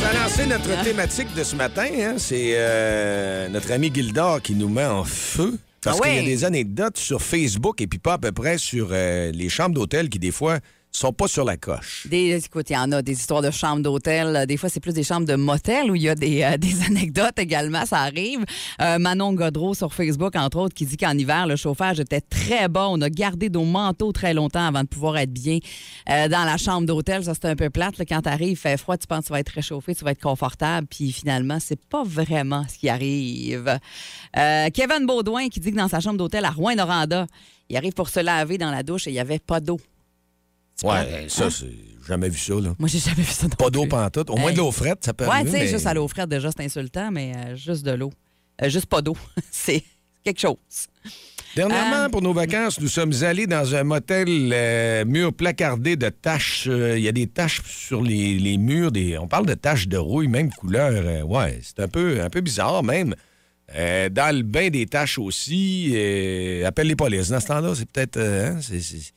Ça a lancé notre thématique de ce matin. hein. C'est euh, notre ami Gildor qui nous met en feu. Parce Ah qu'il y a des anecdotes sur Facebook et puis pas à peu près sur euh, les chambres d'hôtel qui, des fois, sont pas sur la coche. Des, écoute, il y en a des histoires de chambres d'hôtel. Des fois, c'est plus des chambres de motel où il y a des, euh, anecdotes également. Ça arrive. Euh, Manon Godreau sur Facebook, entre autres, qui dit qu'en hiver, le chauffage était très bas. On a gardé nos manteaux très longtemps avant de pouvoir être bien euh, dans la chambre d'hôtel. Ça, c'est un peu plate. Quand tu arrives, il fait froid, tu penses que tu vas être réchauffé, tu vas être confortable. Puis finalement, c'est pas vraiment ce qui arrive. Kevin Baudouin qui dit que dans sa chambre d'hôtel à Rouen-Noranda, il arrive pour se laver dans la douche et il n'y avait pas d'eau. Ouais, ça, c'est jamais vu ça, là. Moi, j'ai jamais vu ça. non Pas d'eau pantoute. Au moins Hey. de l'eau frette, ça peut Ouais, tu sais, mais- juste à l'eau frette, déjà, c'est insultant, mais euh, juste de l'eau. Euh, juste pas d'eau. c'est quelque chose. Dernièrement, Euh, pour nos vacances, nous sommes allés dans un motel euh, mur placardé de taches. Euh, Il y a des taches sur les, les murs. Des, on parle de taches de rouille, même couleur. Ouais, c'est un peu, un peu bizarre, même. Dans le bain, des taches aussi. Euh, appelle les polices. Dans ce temps-là, c'est peut-être... hein, c'est-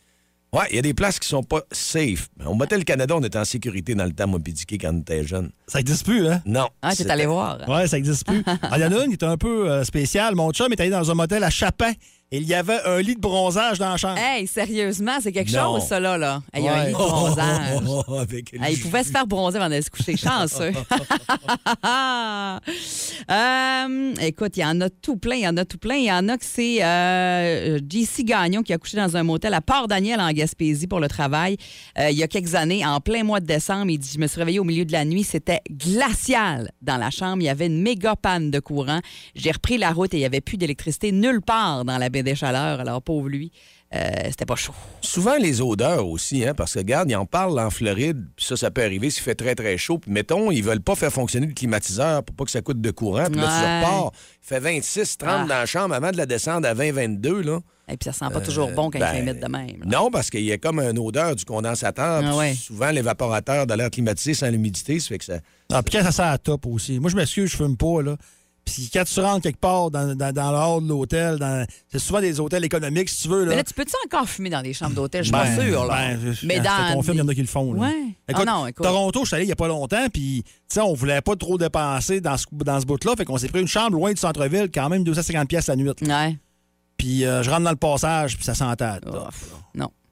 Ouais, il y a des places qui sont pas safe. Au Motel Canada, on était en sécurité dans le temps, moi, Pidiqué, quand on était jeune. Ça n'existe plus, hein? Non. Ah, t'es allé voir. Ouais, ça n'existe plus. Ah, Il y en a une qui est un peu euh, spéciale. Mon chum est allé dans un motel à Chapin il y avait un lit de bronzage dans la chambre. Hey, sérieusement, c'est quelque Non. chose, ça, là. là. Il y a un lit de bronzage. Hey, il pouvait se faire bronzer avant d'aller se coucher. Chanceux. Euh, écoute, il y en a tout plein. Il y en a tout plein. Il y en a que c'est euh, JC Gagnon qui a couché dans un motel à Port-Daniel en Gaspésie pour le travail euh, il y a quelques années, en plein mois de décembre. Il dit Je me suis réveillé au milieu de la nuit. C'était glacial dans la chambre. Il y avait une méga panne de courant. J'ai repris la route et il n'y avait plus d'électricité nulle part dans la baie des Chaleurs. Alors, pauvre lui, euh, c'était pas chaud. Souvent les odeurs aussi, hein, parce que regarde, ils en parlent en Floride, puis ça, ça peut arriver s'il fait très, très chaud. Puis mettons, ils veulent pas faire fonctionner le climatiseur pour pas que ça coûte de courant. Puis là, tu Ouais. repars, il fait 26, 30 Ah. dans la chambre avant de la descendre à 20, 22, là. Et puis, ça sent pas toujours bon quand ben, il fait mettre de même. là. Non, parce qu'il y a comme une odeur du condensateur. Ah ouais. Souvent, l'évaporateur de l'air climatisé sans l'humidité, ça fait que ça... Ah, puis quand ça sent à top aussi. Moi, je m'excuse, je fume pas, là. Puis quand tu rentres quelque part dans, dans, dans le hall de l'hôtel, dans- c'est souvent des hôtels économiques, si tu veux. Là. Mais là, tu peux-tu encore fumer dans des chambres d'hôtel? Je suis Ben, pas là. ben, je- Mais je te dans. confirme, il y en a qui le font. Là. Ouais. Écoute, Ah non, écoute. Toronto, je suis allé il n'y a pas longtemps, puis tu sais, on voulait pas trop dépenser dans ce, dans ce bout-là, fait qu'on s'est pris une chambre loin du centre-ville, quand même 250 pièces la nuit. Puis euh, je rentre dans le passage, puis ça sentait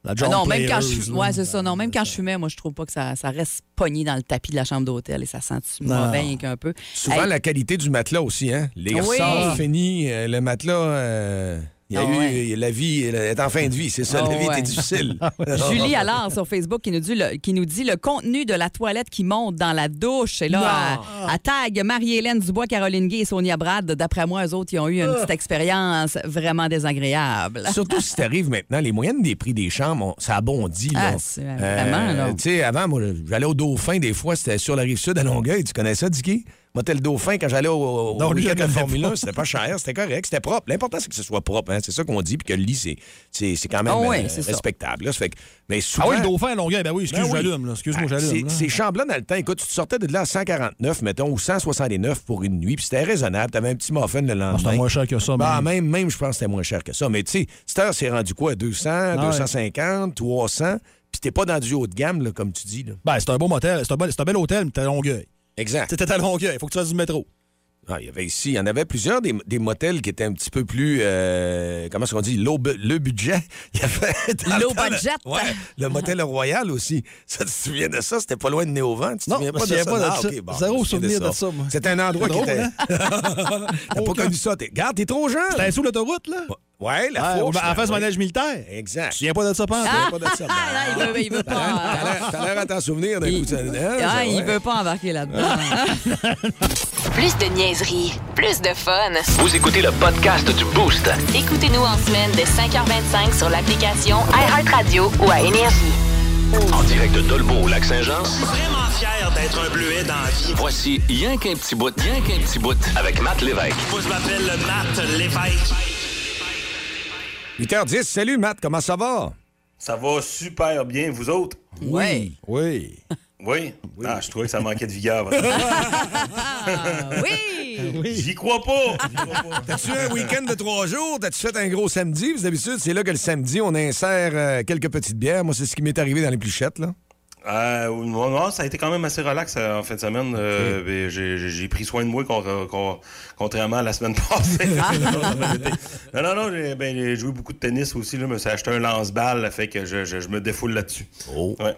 La Ah John non, même quand je ouais, c'est ça. Non, même quand je fumais, moi, je trouve pas que ça, ça reste pogné dans le tapis de la chambre d'hôtel et ça sent mauvais qu'un peu. Souvent, Hey, la qualité du matelas aussi, hein? Les Oui. ressorts finis, euh, le matelas... euh, Il y a Ah eu ouais. la vie, elle est en fin de vie, c'est ça, Ah la vie ouais. était difficile. Julie Allard sur Facebook qui nous, dit le, qui nous dit le contenu de la toilette qui monte dans la douche. Et là, à, à tag Marie-Hélène Dubois, Caroline Gay et Sonia Brad. D'après moi, eux autres, ils ont eu une petite expérience vraiment désagréable. Surtout si t'arrives maintenant, les moyennes des prix des chambres, on- ça a bondi. Là. Ah, c'est vraiment, là. Tu sais, avant, moi, j'allais au Dauphin, des fois, c'était sur la rive sud à Longueuil. Tu connais ça, Dicky? Motel Dauphin, quand j'allais au, au week-end de Formule pas. 1, c'était pas cher, c'était correct, c'était propre. L'important, c'est que ce soit propre. hein. C'est ça qu'on dit, puis que le lit, c'est- c'est c'est quand même Ah ouais, euh, respectable. là. Fait que- mais souvent, Ah oui, le dauphin à Longueuil, ben oui, excuse, Ben oui. j'allume, là. Excuse-moi, Ah, j'allume. là. c'est- Ces chambres-là, dans le temps, écoute, tu te sortais de là à 149, mettons, ou 169 pour une nuit, puis c'était raisonnable. T'avais un petit muffin le Ah, lendemain. C'était moins cher que ça, Bah, mais- même, même, je pense que c'était moins cher que ça. Mais tu sais, cette heure, c'est rendu quoi? 200, Ah ouais. 250, 300, puis t'es pas dans du haut de gamme, là, comme tu dis. Là. Ben, c'est un beau motel, c'est un, bel- c'est un bel hôtel, mais t'es à Longueuil. Exact. T'étais à Longueuil, il faut que tu fasses du métro. Ah, il y avait ici, il y en avait plusieurs des, des motels qui étaient un petit peu plus, euh, comment est-ce qu'on dit, low le budget. Il y avait dans le Low temps, le- budget. ouais, le motel Royal aussi. Ça, tu te souviens de ça? C'était pas loin de Néovent. Tu te Non, souviens pas de ça? pas de Ah, ça. bon, Zéro souvenir de ça, moi. C'était un endroit qui drôle, était... hein? T'as pas connu ça. T'es... Regarde, t'es trop jeune. C'était sous l'autoroute, là? Ouais, la Ah, fourche. en face du ouais. manège militaire. Exact. Tu te souviens pas de ça, te souviens pas de ça? Ah, là, il veut, il veut l'air- pas. t'as l'air- à t'en souvenir d'un Il- coup. de hein, Ah, il veut pas embarquer là-dedans. Plus de niaiserie, plus de fun. Vous écoutez le podcast du Boost. Écoutez-nous en semaine de 5h25 sur l'application iHeartRadio ou à Énergie. En direct de Dolbeau au Lac-Saint-Jean. Vraiment fier d'être un bleuet dans la vie. Voici Rien qu'un petit bout, rien qu'un petit bout avec Matt Lévesque. Moi, je m'appelle Matt Lévesque. 8h10. Salut, Matt. Comment ça va? Ça va super bien, vous autres? Oui. Oui. Oui? Ah, je trouvais que ça manquait de vigueur. Oui. J'y crois pas! J'y crois pas. T'as-tu un week-end de trois jours? T'as-tu fait un gros samedi? Que D'habitude, c'est là que le samedi, on insère euh, quelques petites bières. Moi, c'est ce qui m'est arrivé dans les pluchettes, là. Euh, non, non, ça a été quand même assez relax euh, en fin de semaine. Euh, ben, j'ai- J'ai j'ai pris soin de moi con- contrairement à la semaine passée. non, non, non, j'ai ben, j'ai joué beaucoup de tennis aussi. Là, je me suis acheté un lance-balle, fait que je, je- je me défoule là-dessus. Oh. Ouais.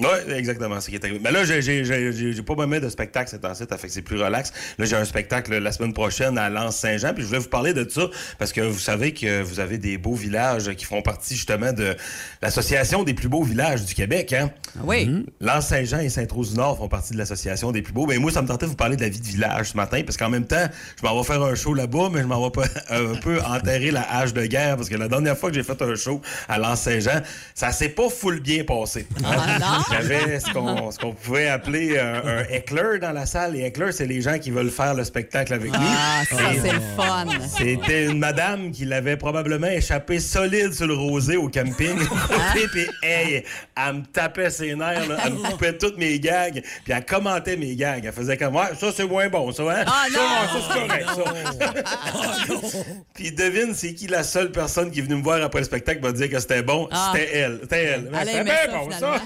Oui, exactement, c'est ce qui est arrivé. Mais là, j'ai- pas même de spectacle cette année, ça fait que c'est plus relax. Là, j'ai un spectacle la semaine prochaine à Lens-Saint-Jean, puis je voulais vous parler de ça parce que vous savez que vous avez des beaux villages qui font partie justement de l'association des plus beaux villages du Québec, hein? Oui. Lens-Saint-Jean et Sainte-Rose-du-Nord font partie de l'association des plus beaux. Ben moi, ça me tentait de vous parler de la vie de village ce matin, parce qu'en même temps, je m'en vais faire un show là-bas, mais je m'en vais pas un peu enterrer la hache de guerre, parce que la dernière fois que j'ai fait un show à Lens-Saint-Jean, ça s'est pas full bien passé. Ah, non? J'avais ce qu'on ce qu'on pouvait appeler un, un heckler dans la salle. Les hecklers, c'est les gens qui veulent faire le spectacle avec nous. Ah, ça, Et c'est le fun. C'était une madame qui l'avait probablement échappé solide sur le rosé au camping. Puis, hey, elle me tapait ses nerfs, là. elle me coupait toutes mes gags, puis elle commentait mes gags. Elle faisait comme, ouais, ça c'est moins bon, ça, hein? Ah, non! ça, c'est correct, ça. puis devine, c'est qui la seule personne qui est venue me voir après le spectacle m'a dire que c'était bon? Ah. C'était elle. C'était elle. C'était bien bon, ça.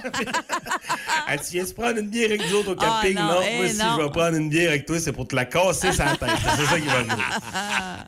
Elle dit, viens-tu prendre une bière avec nous autres au Ah, camping? non, non, eh, moi, si non. je vais prendre une bière avec toi, c'est pour te la casser sa tête. C'est ça qui va arriver.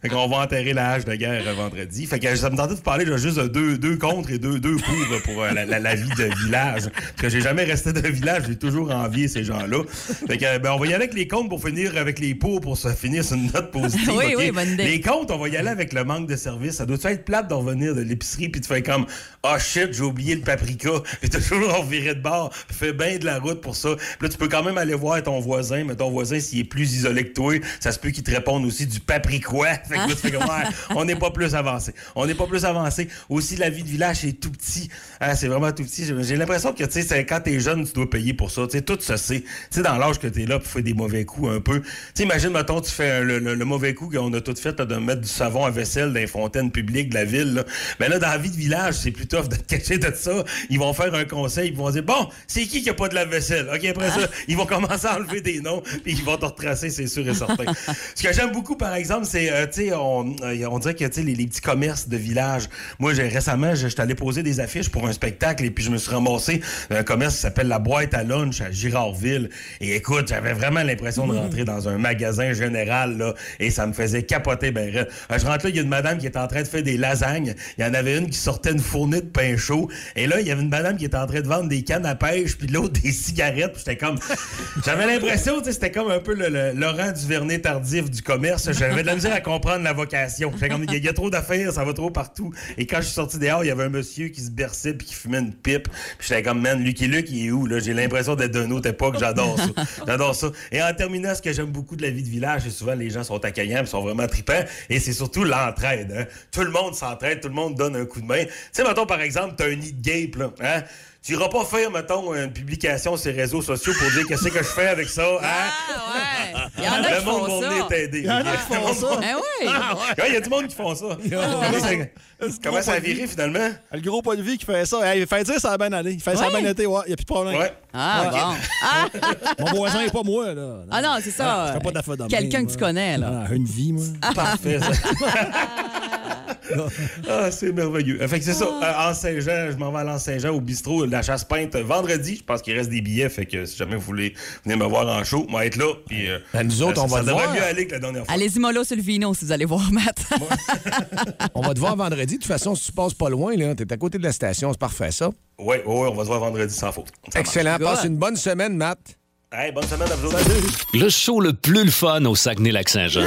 Fait qu'on va enterrer la hache de guerre vendredi. Fait que ça me tentait de vous parler de juste de deux, deux contre et deux, deux pour, là, pour euh, la, la- la vie de village. Parce que j'ai jamais resté de village, j'ai toujours envié ces gens-là. Fait que, ben, on va y aller avec les comptes pour finir avec les pour pour se finir sur une note positive. Oui, oui, bonne idée. Les comptes, on va y aller avec le manque de service. Ça doit être plate d'en revenir de l'épicerie puis de faire comme Ah shit, j'ai oublié le paprika. Puis toujours en virer de bord. Fais bien de la route pour ça. Puis là, tu peux quand même aller voir ton voisin, mais ton voisin, s'il est plus isolé que toi, ça se peut qu'il te réponde aussi du papricois. Fait que là, tu fais comme Ouais, on n'est pas plus avancé. On n'est pas plus avancé. Aussi, la vie de village, c'est tout petit. Ah, c'est vraiment tout petit. J'ai l'impression que, tu sais, quand t'es jeune, tu dois payer pour ça. Tu sais, tout se sait. Tu sais, dans l'âge que t'es là, pour faire des mauvais coups un peu. Tu sais, imagine, mettons, tu fais le, le- le mauvais coup qu'on a tout fait, là, de mettre du savon à vaisselle dans les fontaines publiques de la ville, là. Mais là, dans la vie de village, c'est plus tough de te cacher de ça. Ils vont faire un conseil, ils vont dire, bon, c'est qui qui a pas de la vaisselle? OK, après ça, ils vont commencer à enlever des noms, puis ils vont te retracer, c'est sûr et certain. Ce que j'aime beaucoup, par exemple, c'est, euh, tu sais, on, euh, on dirait que, tu sais, les, les petits commerces de village. Moi, j'ai récemment, j'étais allé poser des affiches pour un spectacle, et puis je me suis ramassé dans un commerce qui s'appelle La Boîte à lunch à Girardville. Et écoute, j'avais vraiment l'impression de rentrer dans un magasin général, là, et ça me faisait capoter ben. Euh, Je rentre là, il y a une madame qui est en train de faire des lasagnes. Il y en avait une qui sortait une fournée de pain chaud. Et là, il y avait une madame qui était en train de vendre des cannes à pêche, puis l'autre des cigarettes. J'étais comme... J'avais l'impression, tu sais, c'était comme un peu le, le Laurent Duvernay tardif du commerce. J'avais de la misère à comprendre la vocation. J'étais comme, il y, a- trop d'affaires, ça va trop partout. Et quand je suis sorti dehors, il y avait un monsieur qui se berçait puis qui fumait une pipe. J'étais comme, man, Lucky Luke, il est où, là? J'ai l'impression d'être d'une autre époque. J'adore ça. J'adore ça. Et en terminant, ce que j'aime beaucoup de la vie de village, c'est souvent les gens sont accueillants, puis sont vraiment tripants. Et c'est surtout l'entraide. hein. Tout le monde s'entraide, tout le monde donne un coup de main. Tu sais, mettons, par exemple, t'as un nid de guêpe, là. Hein? Tu iras pas faire, mettons, une publication sur les réseaux sociaux pour dire qu'est-ce que je fais avec ça. Hein? Il y en a Le qui monde font va ça. venir t'aider. Il y en a qui font ça. Ben oui. Ah ouais, Il y a du monde qui font ça. Comment ça a viré finalement? Le gros pas de vie qui fait ça. Il fait dire ça a bien allé. Il fait ça a Ouais. bien été, ouais. Il n'y a plus de problème. Ouais. Ah, Ouais. bon. Ah, Mon voisin n'est pas moi, là. ah non, c'est ça. Je fais pas d'affaires Quelqu'un que tu connais, là. Ah, une vie, moi. Parfait, ça. ah, c'est merveilleux. Fait que c'est ça. Ah. Euh, en Saint-Jean, je m'en vais à l'Anse-Saint-Jean au bistrot de la chasse peinte vendredi. Je pense qu'il reste des billets. Fait que si jamais vous voulez venir me voir en show, moi être là. Puis, euh, Ben, nous autres, ça- on va ça te devrait voir. mieux aller que la dernière fois. Allez-y mollo sur le vino si vous allez voir Matt. On va te voir vendredi. De toute façon, si tu passes pas loin, là, t'es à côté de la station, c'est parfait, ça. Oui, oui, on va se voir vendredi sans faute. Ça marche. Excellent. Passe une bonne semaine, Matt. Hey, bonne semaine à vous. Le show le plus le fun au Saguenay-Lac-Saint-Jean.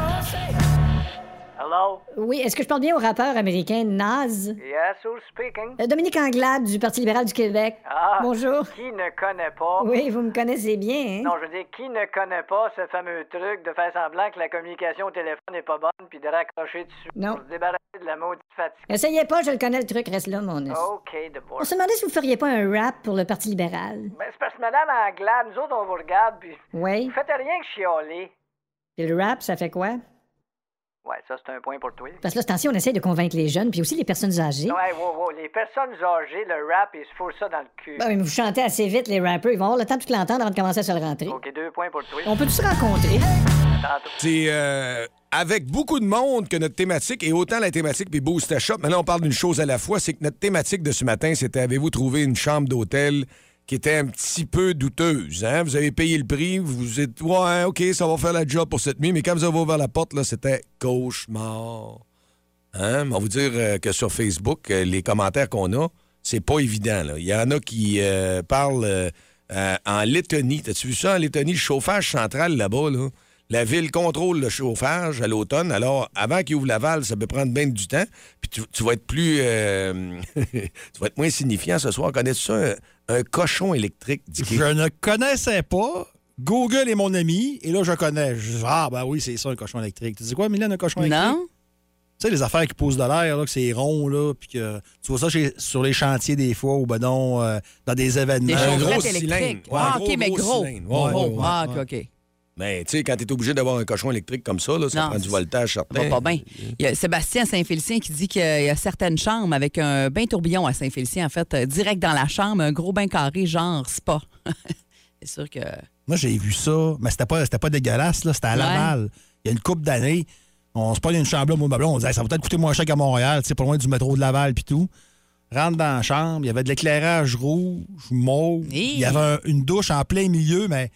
Hello? Oui, est-ce que je parle bien au rappeur américain Nas? Yes, who's speaking? Euh, Dominique Anglade du Parti libéral du Québec. Ah, Bonjour. Qui ne connaît pas? Oui, vous me connaissez bien, hein? Non, je veux dire, qui ne connaît pas ce fameux truc de faire semblant que la communication au téléphone n'est pas bonne puis de raccrocher dessus Non. pour se débarrasser de la maudite fatigue? Essayez pas, je le connais le truc, reste là, mon os. OK, de On se demandait si vous feriez pas un rap pour le Parti libéral. Ben, c'est parce que Madame Anglade, nous autres, on vous regarde, puis Oui. vous faites rien que chialer. Puis le rap, ça fait quoi? Ouais, ça, c'est un point pour toi. Parce que là, attention, on essaie de convaincre les jeunes, puis aussi les personnes âgées. Ouais, wow, wow. Les personnes âgées, le rap, ils se foutent ça dans le cul. Ben, mais vous chantez assez vite, les rappers. Ils vont avoir le temps de tout l'entendre avant de commencer à se le rentrer. OK, deux points pour toi. On peut tous se rencontrer. C'est euh, avec beaucoup de monde que notre thématique, et autant la thématique puis Boost Shop, maintenant on parle d'une chose à la fois, c'est que notre thématique de ce matin, c'était avez-vous trouvé une chambre d'hôtel qui était un petit peu douteuse, hein? Vous avez payé le prix, vous êtes ouais, OK, ça va faire la job pour cette nuit, mais quand vous avez ouvert la porte là, c'était cauchemar. Hein? On va vous dire euh, que sur Facebook, euh, les commentaires qu'on a, c'est pas évident. Il y en a qui euh, parlent en Lettonie. T'as-tu vu ça en Lettonie? Le chauffage central là-bas, là, la ville contrôle le chauffage à l'automne. Alors, avant qu'il ouvre la valve, ça peut prendre bien du temps. Puis tu, tu vas être plus. tu vas être moins signifiant ce soir. Connais-tu ça, un, cochon électrique? Dicky? Je ne connaissais pas. Google est mon ami, et là, je connais. Je- ah, ben oui, c'est ça, un cochon électrique. Tu dis quoi, Mylène, un cochon électrique? Non? Tu sais, les affaires qui poussent de l'air, là, que c'est rond, là, puis que tu vois ça chez- sur les chantiers des fois, ou ben non, euh, dans des événements. Des Un gros électriques. Ouais, ah, OK, gros, mais gros gros. cylindre. Ouais, Gros. ouais, ouais, ah, ouais. OK, OK. Mais tu sais, quand tu es obligé d'avoir un cochon électrique comme ça, là, ça Non, prend du c'est- voltage Ça certain. va pas bien. Il y a Sébastien Saint-Félicien qui dit qu'il y a certaines chambres avec un bain tourbillon à Saint-Félicien, en fait, euh, direct dans la chambre, un gros bain carré, genre spa. c'est sûr que. Moi, j'ai vu ça, mais c'était pas, c'était pas dégueulasse, là, c'était à Ouais. Laval. Il y a une couple d'années, on se prend une chambre là, moi, ma blonde, on disait, ça va peut-être coûter moins cher qu'à Montréal, tu sais, pas loin du métro de Laval puis tout. Rentre dans la chambre, il y avait de l'éclairage rouge, mauve. Il y avait un- une douche en plein milieu, mais.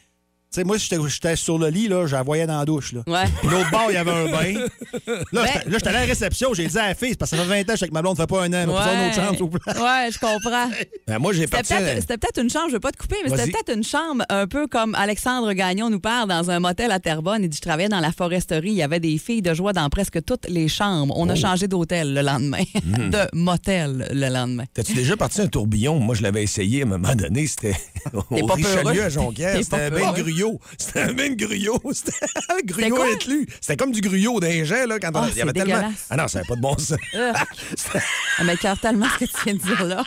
Tu sais, moi, j'étais sur le lit, là, je la voyais dans la douche. Là. Ouais. Puis l'autre bord, il y avait un bain. Là, Ben- j'étais- j'étais à la réception, j'ai dit à la fille, parce que ça fait 20 ans que je suis avec ma blonde, ça fait pas un an, mais ouais. une autre chambre, s'il vous plaît. Ouais, je comprends. Ben, moi, j'ai parti. c'était peut-être une chambre, je veux pas te couper, mais c'était peut-être une chambre un peu comme Alexandre Gagnon nous parle dans un motel à Terrebonne. Il dit Je travaillais dans la foresterie, il y avait des filles de joie dans presque toutes les chambres. On a Oh. changé d'hôtel le lendemain, Hmm. de motel le lendemain. T'as-tu déjà parti un tourbillon? Moi, je l'avais essayé à un moment donné. C'était au Richelieu à Jonquière. C'était un bain gruyot. C'était un de gruyot. C'était un gruyot inclus. C'était comme du gruyot d'un jet, là, quand on Ah, il y avait tellement. Ah non, ça n'avait pas de bon sens. Ugh. Ça m'écœure tellement ce que tu viens de dire là.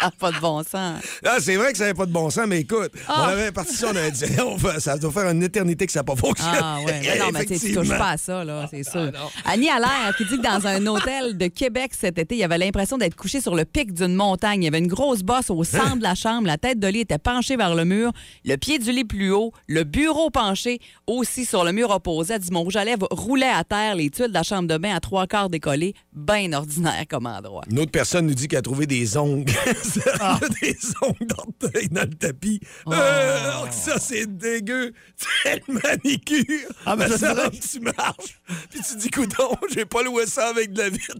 Ça n'a pas de bon sens. Ah, c'est vrai que ça n'avait pas de bon sens, mais écoute, Ah. on avait parti ça, on avait dit, on va- ça doit faire une éternité que ça n'a pas fonctionné. Ah ouais, mais non, mais tu touches pas à ça, là, c'est sûr. Annie Allaire qui dit que dans un hôtel de Québec cet été, il avait l'impression d'être couché sur le pic d'une montagne. Il y avait une grosse bosse au centre de la chambre, la tête de lit était penchée vers le mur, le pied du lit plus haut, le bureau penché aussi sur le mur opposé. Elle dit mon rouge à lèvres roulait à terre, les tuiles de la chambre de bain à trois quarts décollées, bien ordinaire comme endroit. Une autre personne nous dit qu'elle a trouvé des ongles. des ongles d'orteil dans le tapis. Euh, oh, ça, c'est dégueu. C'est le manicure. Ah, ben, semble vrai. que tu marches. Puis tu dis, coudon, j'ai pas loué ça avec de la vitre.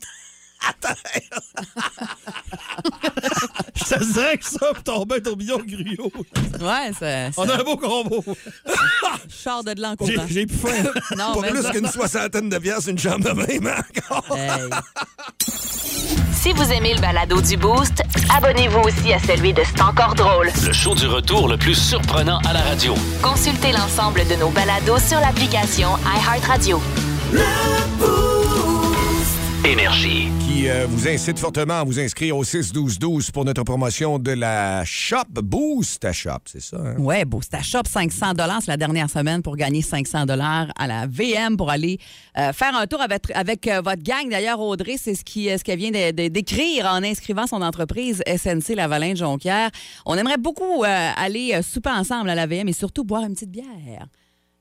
À terre. Je te dirais que ça, puis ton bain tourbillon gruyot. Ouais, c'est. On a un beau combo. Char de l'an J'ai plus faim. Non, pas plus qu'une soixantaine de piastres, une chambre de bain, mais encore. Hey. Si vous aimez le balado du Boost, abonnez-vous aussi à celui de C'est encore drôle. Le show du retour le plus surprenant à la radio. Consultez l'ensemble de nos balados sur l'application iHeartRadio. Énergie. Qui euh, vous incite fortement à vous inscrire au 6-12-12 pour notre promotion de la Shop Boost à Shop, c'est ça? hein? Ouais, Boost à Shop, 500 C'est la dernière semaine pour gagner 500 à la VM pour aller euh, faire un tour avec, avec euh, votre gang. D'ailleurs, Audrey, c'est ce qui- ce qu'elle vient d'écrire en inscrivant son entreprise SNC Lavalin Jonquière. On aimerait beaucoup euh, aller souper ensemble à la VM et surtout boire une petite bière.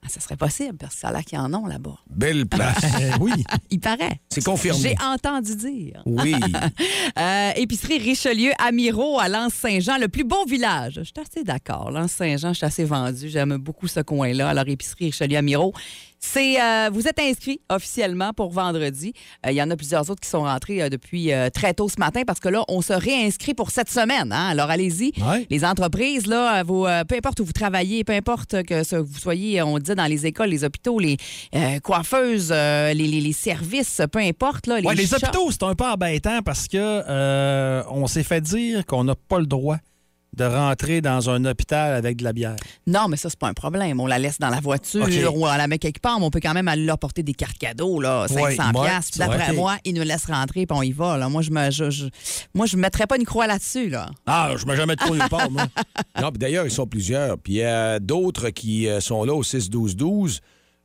Ah, ça serait possible, parce que ça a l'air qu'ils en ont là-bas. Belle place. oui. Il paraît. C'est confirmé. J'ai entendu dire. Oui. Euh, épicerie Richelieu, Amiro à Lens-Saint-Jean, le plus beau village. Je suis assez d'accord. Lens-Saint-Jean, je suis assez vendu. J'aime beaucoup ce coin-là. Alors, épicerie Richelieu, Amiro. C'est, euh, vous êtes inscrits officiellement pour vendredi. Euh, Il y en a plusieurs autres qui sont rentrés euh, depuis euh, très tôt ce matin parce que là, on se réinscrit pour cette semaine. hein. Alors, allez-y. Ouais. Les entreprises, là, peu importe où vous travaillez, peu importe que ce- vous soyez, on dit dans les écoles, les hôpitaux, les coiffeuses, les, les- les services, peu importe. Là, les, Ouais, les hôpitaux, c'est un peu embêtant parce que on s'est fait dire qu'on n'a pas le droit de rentrer dans un hôpital avec de la bière. Non, mais ça, c'est pas un problème. On la laisse dans la voiture ou on la met quelque part, mais on peut quand même aller leur porter des cartes cadeaux, là, 500 Ouais. Puis D'après moi, ils nous laissent rentrer puis on y va. Là. Moi, je me, je, je- moi, je mettrais pas une croix là-dessus. Là. Ah, je mets jamais de quoi nulle part, moi. Non, puis d'ailleurs, ils sont plusieurs. Puis il y a d'autres qui euh, sont là au 6-12-12.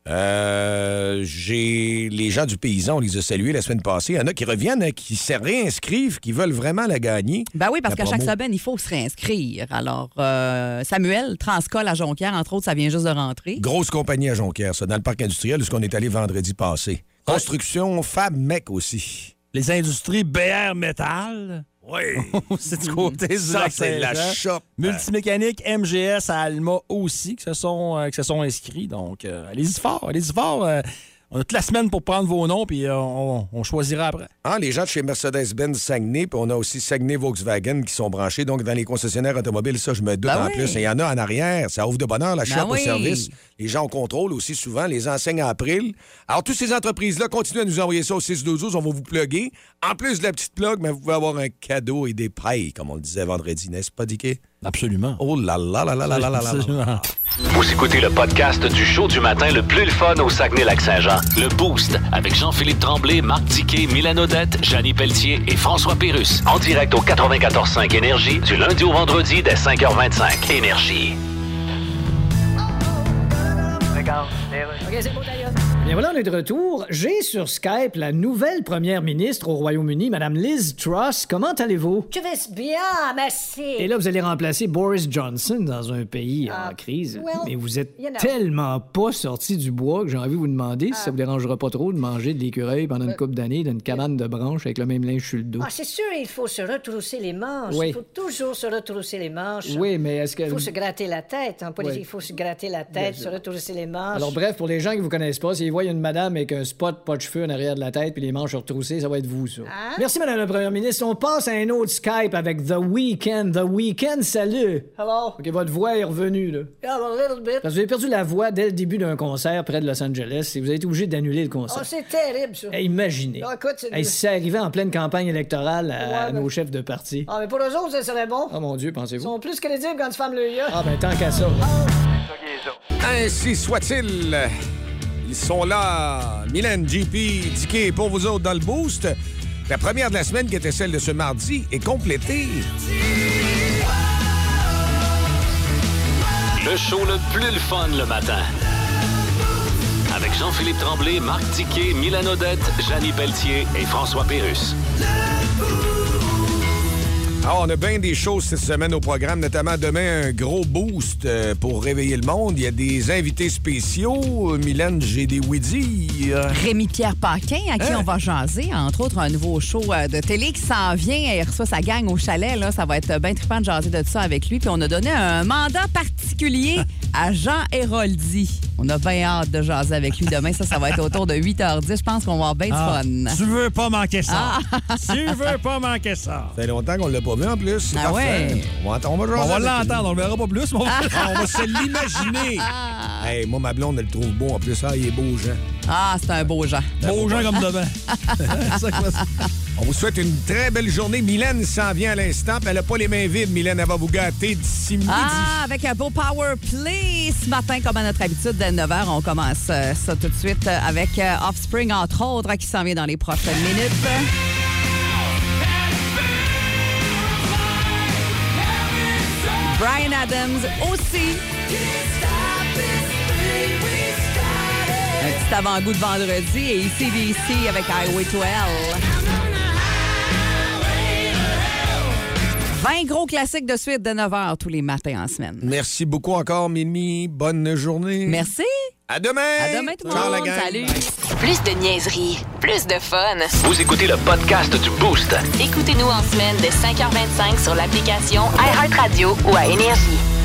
Euh, J'ai les gens du paysan, on les a salués la semaine passée. Il y en a qui reviennent, hein, qui se réinscrivent, qui veulent vraiment la gagner. Ben oui, parce qu'à chaque semaine, il faut se réinscrire. Alors, euh, Samuel, Transcol à Jonquière, entre autres, ça vient juste de rentrer. Grosse compagnie à Jonquière, ça, dans le parc industriel, où on est allé vendredi passé. Construction Fab Mec aussi. Les industries BR Métal. Oui. c'est du côté du Ça, c'est la shop. Multimécanique MGS à Alma aussi qui se sont, euh, qui se sont inscrits. Donc, euh, allez-y fort, allez-y fort. euh, on a toute la semaine pour prendre vos noms, puis euh, on, on choisira après. Ah, les gens de chez Mercedes-Benz Saguenay, puis on a aussi Saguenay-Volkswagen qui sont branchés. Donc, dans les concessionnaires automobiles, ça, je me doute Ben en oui. plus. Et Il y en a en arrière. Ça ouvre de bonheur, la Ben shop au oui. service. Les gens au contrôle aussi souvent, les enseignes en april. Alors, toutes ces entreprises-là, continuez à nous envoyer ça au 6 12 on va vous plugger. En plus de la petite plug, mais vous pouvez avoir un cadeau et des pailles, comme on le disait vendredi, n'est-ce pas, Dicky? Absolument. Oh là là là là là là là là. Vous écoutez le podcast du show du matin le plus le fun au Saguenay-Lac-Saint-Jean. Le Boost avec Jean-Philippe Tremblay, Marc Tiquet, Milan Odette, Janine Pelletier et François Pérus. En direct au 94.5 Énergie du lundi au vendredi dès 5h25. Énergie. Bien voilà, on est de retour. J'ai sur Skype la nouvelle première ministre au Royaume-Uni, Madame Liz Truss. Comment allez-vous? Je vais bien, merci. Et là, vous allez remplacer Boris Johnson dans un pays en Ah, crise. well, Mais vous êtes you know. tellement pas sorti du bois que j'ai envie de vous demander si ça vous dérangera pas trop de manger de l'écureuil pendant une couple d'années dans une cabane de branches avec le même linge sur le dos. Ah, c'est sûr, il faut se retrousser les manches. Oui. Il faut toujours se retrousser les manches. Oui, mais est-ce que... Il faut se gratter la tête. En politique, Oui. il faut se gratter la tête, se retrousser les manches. Alors bref, pour les gens qui vous connaissent pas, s'ils voient une madame avec un spot pas de cheveux en arrière de la tête puis les manches retroussées, ça va être vous, ça. Hein? Merci, Madame la Première ministre. On passe à un autre Skype avec The Weeknd. The Weeknd, salut! Hello? OK, votre voix est revenue, là. Yeah, a little bit. Parce que vous avez perdu la voix dès le début d'un concert près de Los Angeles et vous avez été obligé d'annuler le concert. Oh, c'est terrible, ça. Hey, imaginez. Ah, écoute, c'est- Hey, si ça arrivait en pleine campagne électorale à, Ouais, nos chefs de parti. Ah, mais pour eux autres, ça serait bon. Oh mon Dieu, Ils pensez-vous? sont plus crédibles quand tu fermes le yeux. Ah ben tant qu'à ça. Ainsi soit-il. Ils sont là. Mylène, JP, Dicky, pour vous autres dans le boost. La première de la semaine, qui était celle de ce mardi, est complétée. Le show le plus le fun le matin. Avec Jean-Philippe Tremblay, Marc Tiquet, Milan Odette, Janine Pelletier et François Pérus. On a bien des choses cette semaine au programme, notamment demain un gros boost euh, pour réveiller le monde. Il y a des invités spéciaux. Euh, Mylène, j'ai des oui Rémi-Pierre Paquin, à qui Hein? on va jaser, entre autres, un nouveau show euh, de télé qui s'en vient. Il reçoit sa gang au chalet. Là. Ça va être bien trippant de jaser de ça avec lui. Puis on a donné un mandat particulier à Jean Héroldi. On a bien hâte de jaser avec lui demain. Ça, ça va être autour de 8h10. Je pense qu'on va avoir bien Ah, du fun. tu veux pas manquer ça. Ah. tu veux pas manquer ça. Ça fait longtemps qu'on l'a pas vu en plus. Ah parfait. ouais. On va, on va, jaser On va avec l'entendre, on le verra pas plus, mais on va- Ah, on va se l'imaginer. hey, moi, ma blonde, elle le trouve beau. En plus, ah, il est beau, Jean. Ah, c'est un beau Jean. Beau gens comme devant. On vous souhaite une très belle journée. Mylène s'en vient à l'instant. Elle n'a pas les mains vides. Mylène, elle va vous gâter d'ici midi. Ah, avec un beau power play ce matin, comme à notre habitude, dès 9h. On commence euh, ça tout de suite euh, avec euh, Offspring, entre autres, qui s'en vient dans les prochaines minutes. Brian Adams aussi. Un petit avant-goût de vendredi et ici DC avec Highway 12. 20 gros classiques de suite de 9h tous les matins en semaine. Merci beaucoup encore, Mimi. Bonne journée. Merci. À demain. À demain tout le monde. gang. Salut. Plus de niaiserie, plus de fun. Vous écoutez le podcast du Boost. Écoutez-nous en semaine de 5h25 sur l'application iHeartRadio ou à Énergie.